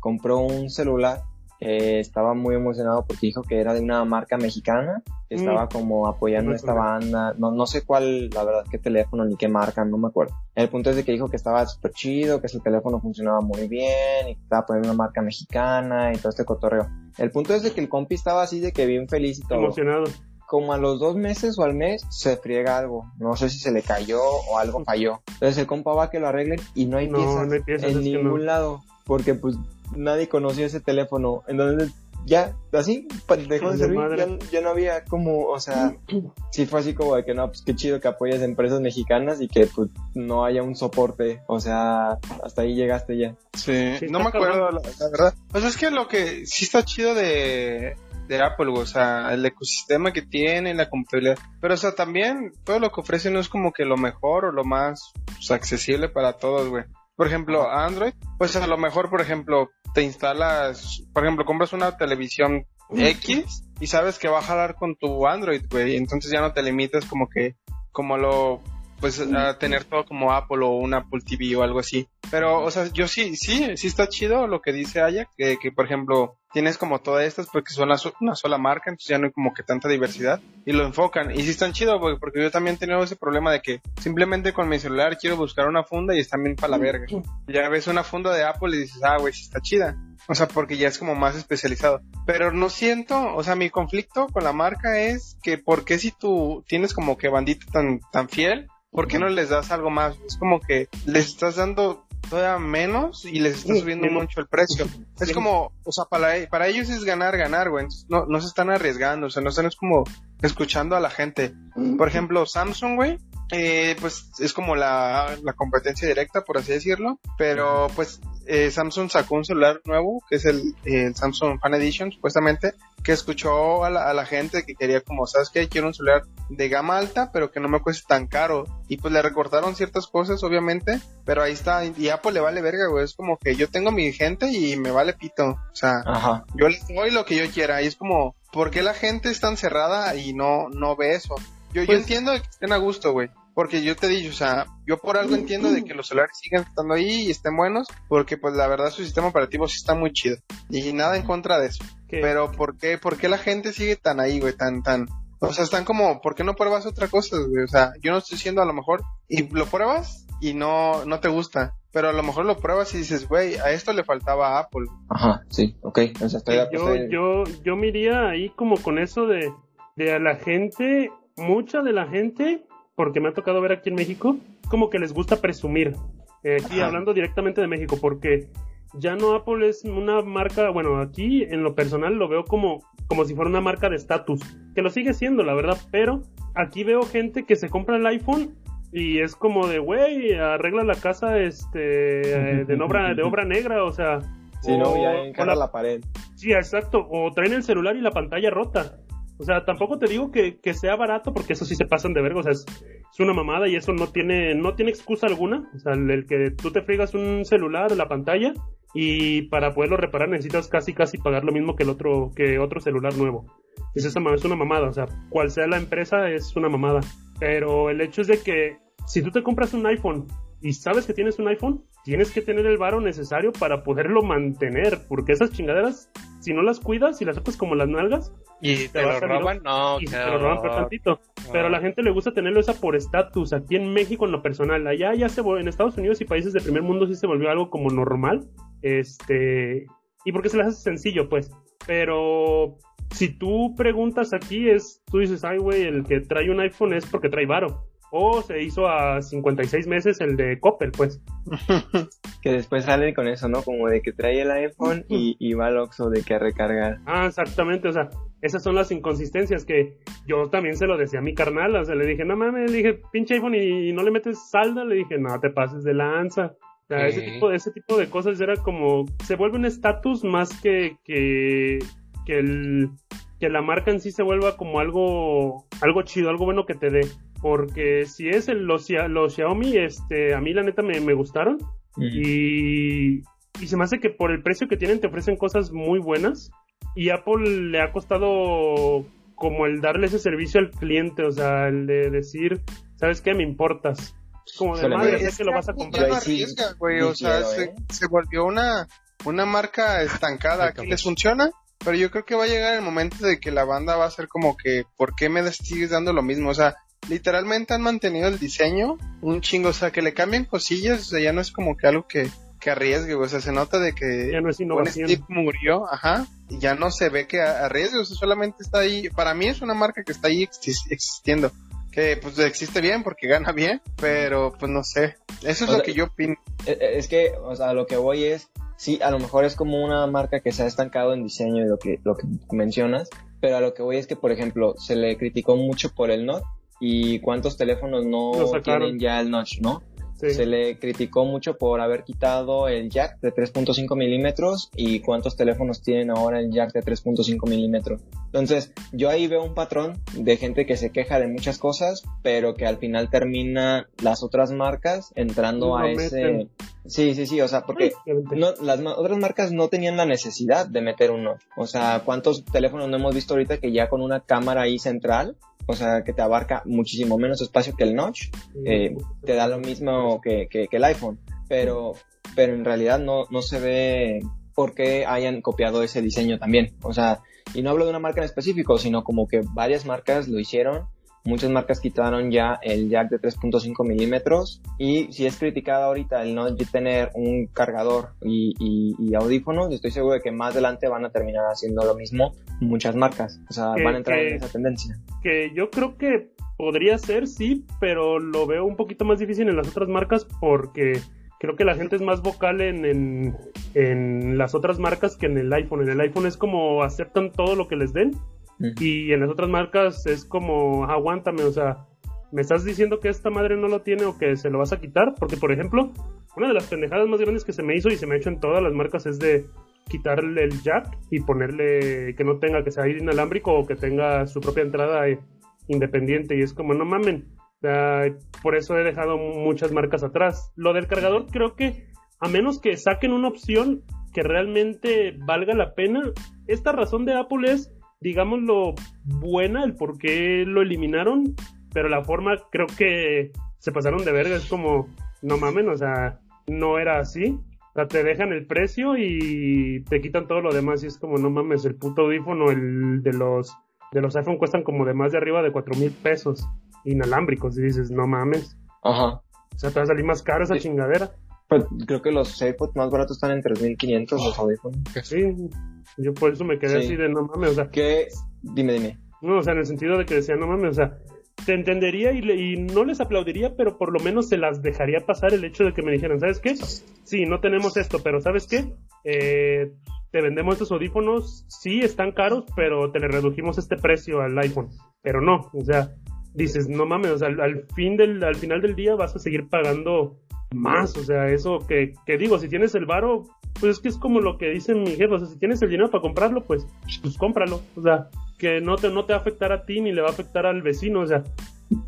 compró un celular, eh, estaba muy emocionado porque dijo que era de una marca mexicana, que Mm. estaba como apoyando No esta banda, no, no sé cuál, la verdad, qué teléfono ni qué marca, no me acuerdo. El punto es de que dijo que estaba súper chido, que su teléfono funcionaba muy bien y que estaba poniendo una marca mexicana y todo este cotorreo. El punto es de que el compi estaba así de que bien feliz y todo Emocionado. como a los dos meses o al mes se friega algo. No sé si se le cayó o algo falló. Entonces el compa va a que lo arreglen y no hay No, piezas, no hay piezas, en ningún lado. Porque pues nadie conoció ese teléfono. Entonces ya, así, dejó de servir. Ya, ya no había como, o sea, sí fue así como de que no, pues qué chido que apoyes a empresas mexicanas y que pues no haya un soporte. O sea, hasta ahí llegaste ya. Sí, Sí, no me acuerdo, la, la verdad. Pues es que lo que sí está chido de, de Apple, o sea, el ecosistema que tiene, la compatibilidad. Pero, o sea, también todo lo que ofrece no es como que lo mejor o lo más pues, accesible para todos, güey. Por ejemplo, Android, pues a lo mejor, por ejemplo, te instalas, por ejemplo, compras una televisión X y sabes que va a jalar con tu Android, güey. Entonces ya no te limitas como que, como lo, pues a tener todo como Apple o un Apple TV o algo así. Pero, o sea, yo sí, sí, sí está chido lo que dice Aya, que, que por ejemplo, tienes como todas estas porque son la una sola marca, entonces ya no hay como que tanta diversidad y lo enfocan. Y sí están chido, güey, porque yo también he tenido ese problema de que simplemente con mi celular quiero buscar una funda y está bien para la verga. Ya ves una funda de Apple y dices, ah, güey, sí está chida. O sea, porque ya es como más especializado. Pero no siento, o sea, mi conflicto con la marca es que ¿por qué si tú tienes como que bandita tan, tan fiel, ¿por qué no les das algo más? Es como que les estás dando todavía menos y les estás subiendo mucho el precio. Es como, o sea, para, para ellos es ganar, ganar, güey. No, no se están arriesgando, o sea, no están es como escuchando a la gente. Por ejemplo, Samsung, güey, eh, pues es como la, la competencia directa, por así decirlo. Pero pues eh, Samsung sacó un celular nuevo, que es el, el Samsung Fan Edition, supuestamente, que escuchó a la, a la gente que quería como, ¿sabes qué? Quiero un celular de gama alta, pero que no me cueste tan caro. Y pues le recortaron ciertas cosas, obviamente, pero ahí está. Y Apple le vale verga, güey. Es como que yo tengo mi gente y me vale pito. O sea, Ajá. yo les doy lo que yo quiera. Y es como, ¿por qué la gente es tan cerrada y no, no ve eso? Yo, yo Pues- entiendo que estén a gusto, güey. Porque yo te dicho, o sea, yo por algo entiendo de que los celulares sigan estando ahí y estén buenos, porque pues la verdad su sistema operativo sí está muy chido. Y nada en contra de eso. Pero ¿por qué, por qué la gente sigue tan ahí, güey? Tan, tan... O sea, están como, ¿por qué no pruebas otra cosa, güey? O sea, yo no estoy diciendo a lo mejor, y lo pruebas y no, no te gusta. Pero a lo mejor lo pruebas y dices, güey, a esto le faltaba a Apple. Ajá, sí, ok. O sea, estoy, yo, estoy- yo, yo me iría ahí como con eso de, de a la gente, mucha de la gente, porque me ha tocado ver aquí en México, como que les gusta presumir. Eh, aquí Ajá. hablando directamente de México, porque ya no Apple es una marca, bueno, aquí en lo personal lo veo como, como si fuera una marca de estatus, que lo sigue siendo, la verdad, pero aquí veo gente que se compra el iPhone y es como de, güey, arregla la casa este, eh, de, obra, de obra negra, o sea... Si no, o- ya o encarga la- la pared. Sí, exacto. O traen el celular y la pantalla rota. O sea, tampoco te digo que, que sea barato porque eso sí se pasan de verga. O sea, es, es una mamada y eso no tiene, no tiene excusa alguna. O sea, el, el que tú te friegas un celular, la pantalla, y para poderlo reparar necesitas casi casi pagar lo mismo que el otro, que otro celular nuevo. Es, esa, es una mamada. O sea, cual sea la empresa, es una mamada. Pero el hecho es de que si tú te compras un iPhone y sabes que tienes un iPhone, tienes que tener el varo necesario para poderlo mantener, porque esas chingaderas, si no las cuidas, si las sacas como las nalgas, ¿Y te lo roban? No, y te lo roban por tantito. Pero a la gente le gusta tenerlo esa por estatus, aquí en México en lo personal, allá ya se en Estados Unidos y países de primer mundo sí se volvió algo como normal, este, y porque se les hace sencillo, pues, pero si tú preguntas aquí es, tú dices, ay güey, el que trae un iPhone es porque trae varo. O se hizo a 56 meses el de Coppel, pues. Que después salen con eso, ¿no? Como de que trae el iPhone y, y va al Oxxo de que a recargar. Ah, exactamente, o sea, esas son las inconsistencias que yo también se lo decía a mi carnal, o sea, le dije, no mames, le dije, pinche iPhone y, y no le metes saldo, le dije, no te pases de lanza. O sea, ese tipo, ese tipo de cosas era como, se vuelve un estatus más que, que, que el, que la marca en sí se vuelva como algo, algo chido, algo bueno que te dé. Porque si es el, los, Xia- los Xiaomi, este, a mí la neta me, me gustaron. Y, y se me hace que por el precio que tienen te ofrecen cosas muy buenas. Y Apple le ha costado como el darle ese servicio al cliente, o sea, el de decir, ¿sabes qué? Me importas. Es como de madre, sé que lo vas a Apple comprar. Arriesga, güey. sí O sea, quiero, se, ¿eh? se volvió una, una marca estancada que les funciona. Pero yo creo que va a llegar el momento de que la banda va a ser como que, ¿por qué me sigues dando lo mismo? O sea, literalmente han mantenido el diseño un chingo. O sea, que le cambien cosillas, o sea, ya no es como que algo que, que arriesgue. O sea, se nota de que Ya no es innovación. Steve murió, ajá, y ya no se ve que arriesgue, o sea, solamente está ahí. Para mí es una marca que está ahí exis- existiendo. Que pues existe bien porque gana bien, pero pues no sé. Eso es O lo sea, que yo opino. Eh, eh, Es que, o sea, lo que voy es, sí, a lo mejor es como una marca que se ha estancado en diseño y lo que, lo que mencionas, pero a lo que voy es que, por ejemplo, se le criticó mucho por el Note y cuántos teléfonos no tienen ya el Notch, ¿no? Sí. Se le criticó mucho por haber quitado el jack de 3.5 milímetros y cuántos teléfonos tienen ahora el jack de 3.5 milímetros. Entonces, yo ahí veo un patrón de gente que se queja de muchas cosas, pero que al final termina las otras marcas entrando a ese... Sí, sí, sí, o sea, porque no, las otras marcas no tenían la necesidad de meter uno. O sea, ¿cuántos teléfonos no hemos visto ahorita que ya con una cámara ahí central, o sea, que te abarca muchísimo menos espacio que el notch, eh, te da lo mismo que, que- que el iPhone? Pero, pero en realidad no, no se ve por qué hayan copiado ese diseño también. O sea, y no hablo de una marca en específico, sino como que varias marcas lo hicieron. Muchas marcas quitaron ya el jack de 3.5 milímetros y si es criticado ahorita el no tener un cargador y, y, y audífonos, estoy seguro de que más adelante van a terminar haciendo lo mismo muchas marcas. O sea, Que- van a entrar que- en esa tendencia. que yo creo que podría ser, sí, pero lo veo un poquito más difícil en las otras marcas porque creo que la gente es más vocal en, en, en las otras marcas que en el iPhone. En el iPhone es como aceptan todo lo que les den Mm. y en las otras marcas es como aguántame, o sea, me estás diciendo que esta madre no lo tiene o que se lo vas a quitar, porque por ejemplo, una de las pendejadas más grandes que se me hizo y se me ha hecho en todas las marcas es de quitarle el jack y ponerle que no tenga que sea inalámbrico o que tenga su propia entrada eh, independiente y es como no mamen. O sea, por eso he dejado muchas marcas atrás. Lo del cargador creo que a menos que saquen una opción que realmente valga la pena, esta razón de Apple es, digámoslo, buena, el por qué lo eliminaron, pero la forma creo que se pasaron de verga, es como, no mamen, o sea, no era así. O sea, te dejan el precio y te quitan todo lo demás y es como, no mames, el puto audífono, el de los, de los iPhone cuestan como de más de arriba de cuatro mil pesos inalámbricos y dices, no mames. Ajá. O sea, te va a salir más caro esa Sí. chingadera. Pues creo que los AirPods más baratos están en 3.500 los audífonos. Sí, yo por eso me quedé Sí. así de no mames, o sea, Que, dime, dime. no, o sea, en el sentido de que decía no mames, o sea, te entendería y, le- y no les aplaudiría, pero por lo menos se las dejaría pasar el hecho de que me dijeran, ¿sabes qué? Sí, no tenemos esto, pero ¿sabes qué? Eh, te vendemos estos audífonos, sí están caros, pero te le redujimos este precio al iPhone, pero no, o sea, dices, no mames, o sea, al, al fin del, al final del día vas a seguir pagando más, o sea, eso que, que digo, si tienes el varo, pues es que es como lo que dicen mi jefe, o sea, si tienes el dinero para comprarlo, pues, pues cómpralo, o sea, que no te, no te va a afectar a ti ni le va a afectar al vecino, o sea,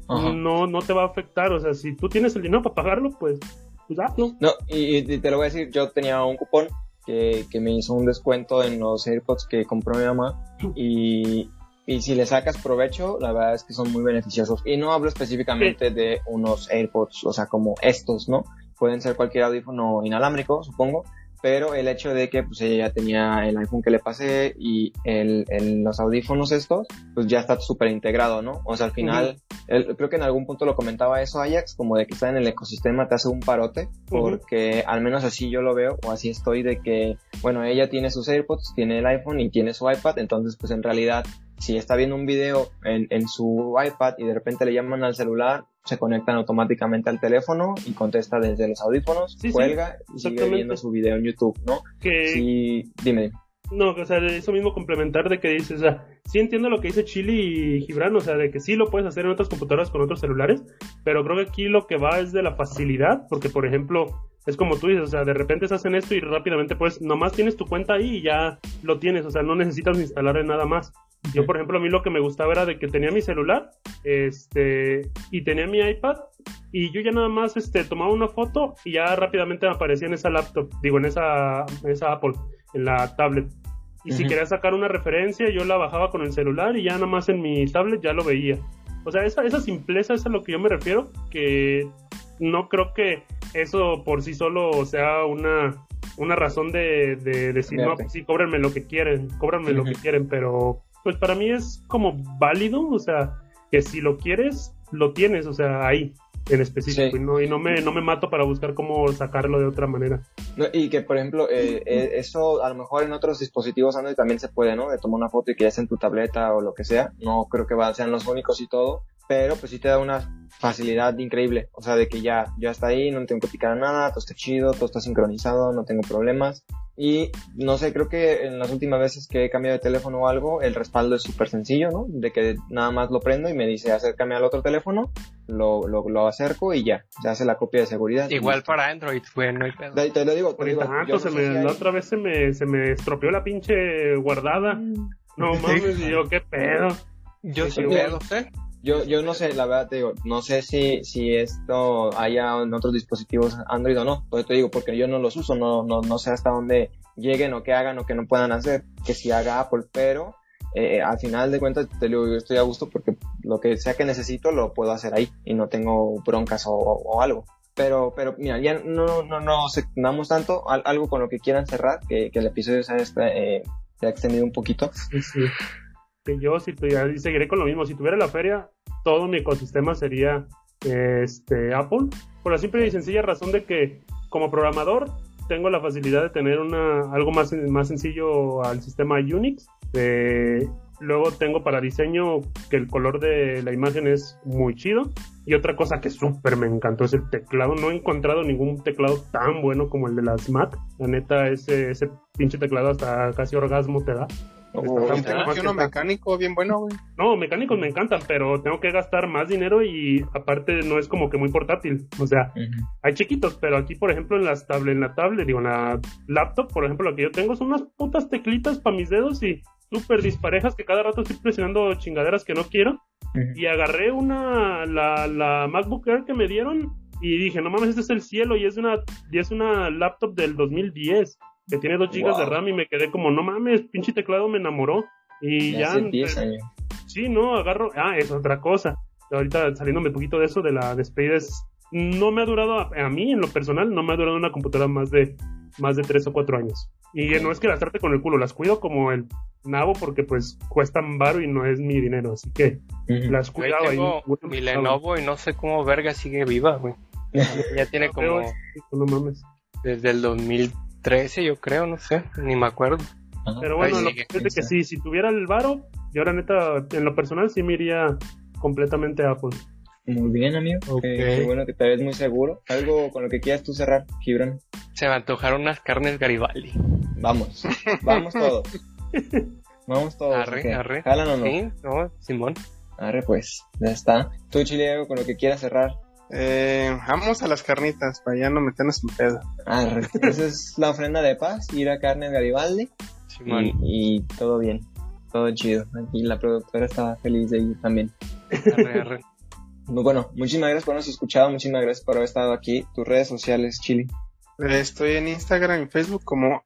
Ajá. no, no te va a afectar, o sea, si tú tienes el dinero para pagarlo, pues, pues hazlo. No, y, y te lo voy a decir, yo tenía un cupón que, que me hizo un descuento en los AirPods que compró mi mamá y, y si le sacas provecho, la verdad es que son muy beneficiosos. Y no hablo específicamente de unos AirPods, o sea, como estos, ¿no? Pueden ser cualquier audífono inalámbrico, supongo, pero el hecho de que pues ella ya tenía el iPhone que le pasé y el, el- los audífonos estos, pues ya está súper integrado, ¿no? O sea, al final, el- creo que en algún punto lo comentaba eso Ajax, como de que estar en el ecosistema te hace un parote, porque al menos así yo lo veo, o así estoy de que, bueno, ella tiene sus AirPods, tiene el iPhone y tiene su iPad, entonces pues en realidad, si está viendo un video en, en su iPad y de repente le llaman al celular, se conectan automáticamente al teléfono y contesta desde los audífonos, Sí, sí, cuelga y sigue viendo su video en YouTube, ¿no? Que, Sí, dime. No, o sea, eso mismo complementar de que dices, o sea, sí entiendo lo que dice Chili y Gibran, o sea, de que sí lo puedes hacer en otras computadoras con otros celulares, pero creo que aquí lo que va es de la facilidad, porque por ejemplo, es como tú dices, o sea, de repente se hacen esto y rápidamente pues nomás tienes tu cuenta ahí y ya lo tienes, o sea, no necesitas instalar nada más. Yo, por ejemplo, a mí lo que me gustaba era de que tenía mi celular, este, y tenía mi iPad, y yo ya nada más, este, tomaba una foto y ya rápidamente me aparecía en esa laptop, digo, en esa, en esa Apple, en la tablet. Y si quería sacar una referencia, yo la bajaba con el celular y ya nada más en mi tablet ya lo veía. O sea, esa, esa simpleza es a lo que yo me refiero, que no creo que eso por sí solo sea una, una razón de, de decir, no, Fíjate. pues sí, cóbrenme lo que quieren, cóbranme lo que quieren, pero pues para mí es como válido, o sea, que si lo quieres, lo tienes, o sea, ahí en específico, Sí. y, no, y no, me, no me mato para buscar cómo sacarlo de otra manera. No, y que, por ejemplo, eh, eh, eso a lo mejor en otros dispositivos Android también se puede, ¿no? De tomar una foto y que ya esté en tu tableta o lo que sea. No creo que sean los únicos y todo, pero pues sí te da una facilidad increíble. O sea, de que ya, ya está ahí, no tengo que picar nada, todo está chido, todo está sincronizado, no tengo problemas. Y no sé, creo que en las últimas veces que he cambiado de teléfono o algo, el respaldo es súper sencillo, ¿no? De que nada más lo prendo y me dice acércame al otro teléfono, lo, lo, lo acerco y ya, se hace la copia de seguridad. Igual para Android, güey, no hay pedo. Te, te lo digo, te Por digo, tanto, yo se no me, si la hay- otra vez se me, se me estropeó la pinche guardada. No mames, y yo, qué pedo. Yo Sí, sí sí. pedo, ¿eh? Yo, yo no sé, la verdad te digo, no sé si, si esto haya en otros dispositivos Android o no. Por eso te digo, porque yo no los uso, no, no, no sé hasta dónde lleguen o qué hagan o qué no puedan hacer, que si haga Apple, pero eh, al final de cuentas te digo, yo estoy a gusto porque lo que sea que necesito lo puedo hacer ahí y no tengo broncas o, o algo. Pero, pero mira, ya no, no, no nos extendamos tanto, Al- algo con lo que quieran cerrar, que, que el episodio se ha, eh, se ha extendido un poquito. Sí, sí. Que yo, si tuviera, y seguiré con lo mismo, si tuviera la feria, todo mi ecosistema sería este Apple, por la simple y sencilla razón de que como programador tengo la facilidad de tener una algo más, más sencillo al sistema Unix. Eh, luego tengo para diseño que el color de la imagen es muy chido. Y otra cosa que súper me encantó es el teclado. No he encontrado ningún teclado tan bueno como el de las Mac. La neta, ese, ese pinche teclado hasta casi orgasmo te da. Uno mecánico bien bueno, güey. No, mecánicos me encantan, pero tengo que gastar más dinero y aparte no es como que muy portátil. O sea, hay chiquitos, pero aquí, por ejemplo, en las tablet, en la tablet, digo, en la laptop, por ejemplo, la que yo tengo son unas putas teclitas para mis dedos y súper disparejas que cada rato estoy presionando chingaderas que no quiero. Y agarré una, la, la MacBook Air que me dieron y dije, no mames, este es el cielo y es una, y es una laptop del 2010 que tiene 2 GB de. RAM y me quedé como, no mames, pinche teclado me enamoró. Y ya, hace 10 años. Sí, no, agarro. Ah, es otra cosa. Ahorita saliéndome un poquito de eso, de la despedida, es- no me ha durado, a, a mí en lo personal, no me ha durado una computadora más de más de 3 o 4 años. Y no es que las trate con el culo, las cuido como el nabo porque pues cuestan varo y no es mi dinero, así que las cuidado ahí. tengo Bueno, mi Lenovo y no sé cómo verga sigue viva, güey. Ya tiene como No mames. desde el 2013, yo creo, no sé, ni me acuerdo. Ajá. Pero bueno, Ahí lo que es de que sí, si tuviera el varo, yo ahora neta, en lo personal sí me iría completamente a Apple. Muy bien, amigo. Ok. Qué, qué bueno que te ves muy seguro. Algo con lo que quieras tú cerrar, Gibran. Se me antojaron unas carnes Garibaldi. Vamos. Vamos todos. Vamos todos. Arre, arre. ¿Jalan o no? Sí, no, Simón. Arre, pues. Ya está. Tú, Chile, algo con lo que quieras cerrar. Eh, vamos a las carnitas para ya no meternos en pedo. Arre. Esa es la ofrenda de paz. Ir a Carne Garibaldi. Y, y todo bien. Todo chido. Aquí la productora estaba feliz de ir también. Arre, arre. Muy bueno. Muchísimas gracias por habernos escuchado. Muchísimas gracias por haber estado aquí. Tus redes sociales, Chile. Eh, Estoy en Instagram y Facebook como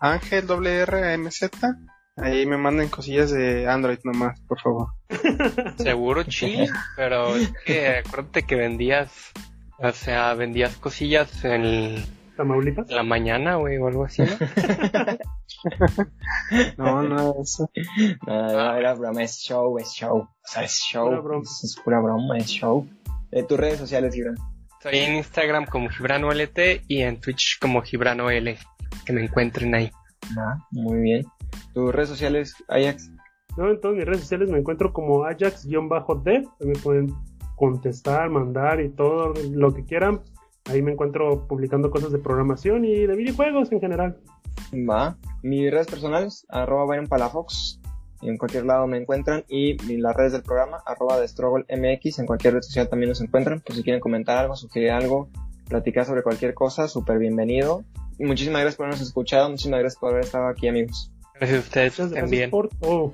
Ángel WRAMZ. Ahí me manden cosillas de Android nomás, por favor. Seguro chile, pero es que acuérdate que vendías, o sea, vendías cosillas en Tamaulipas. la mañana, güey, o algo así, ¿no? No, no, eso. Nada, era broma. Es show, es show. O sea, es show. Pura broma. Es, es pura broma, es show. Eh, tus redes sociales, Gibran. Estoy en Instagram como GibranoLT y en Twitch como GibranoL. Que me encuentren ahí. Nada, muy bien. Tus redes sociales, Ajax. No, en todas mis redes sociales me encuentro como Ajax-D. Ahí me pueden contestar, mandar y todo lo que quieran. Ahí me encuentro publicando cosas de programación y de videojuegos en general. Va. Mis redes personales, arroba Byron Palafox. En cualquier lado me encuentran. Y las redes del programa, arroba de MX. En cualquier red social también nos encuentran. Por si quieren comentar algo, sugerir algo, platicar sobre cualquier cosa, súper bienvenido. Y muchísimas gracias por habernos escuchado. Muchísimas gracias por haber estado aquí, amigos. Gracias a ustedes, Muchas estén gracias por todo.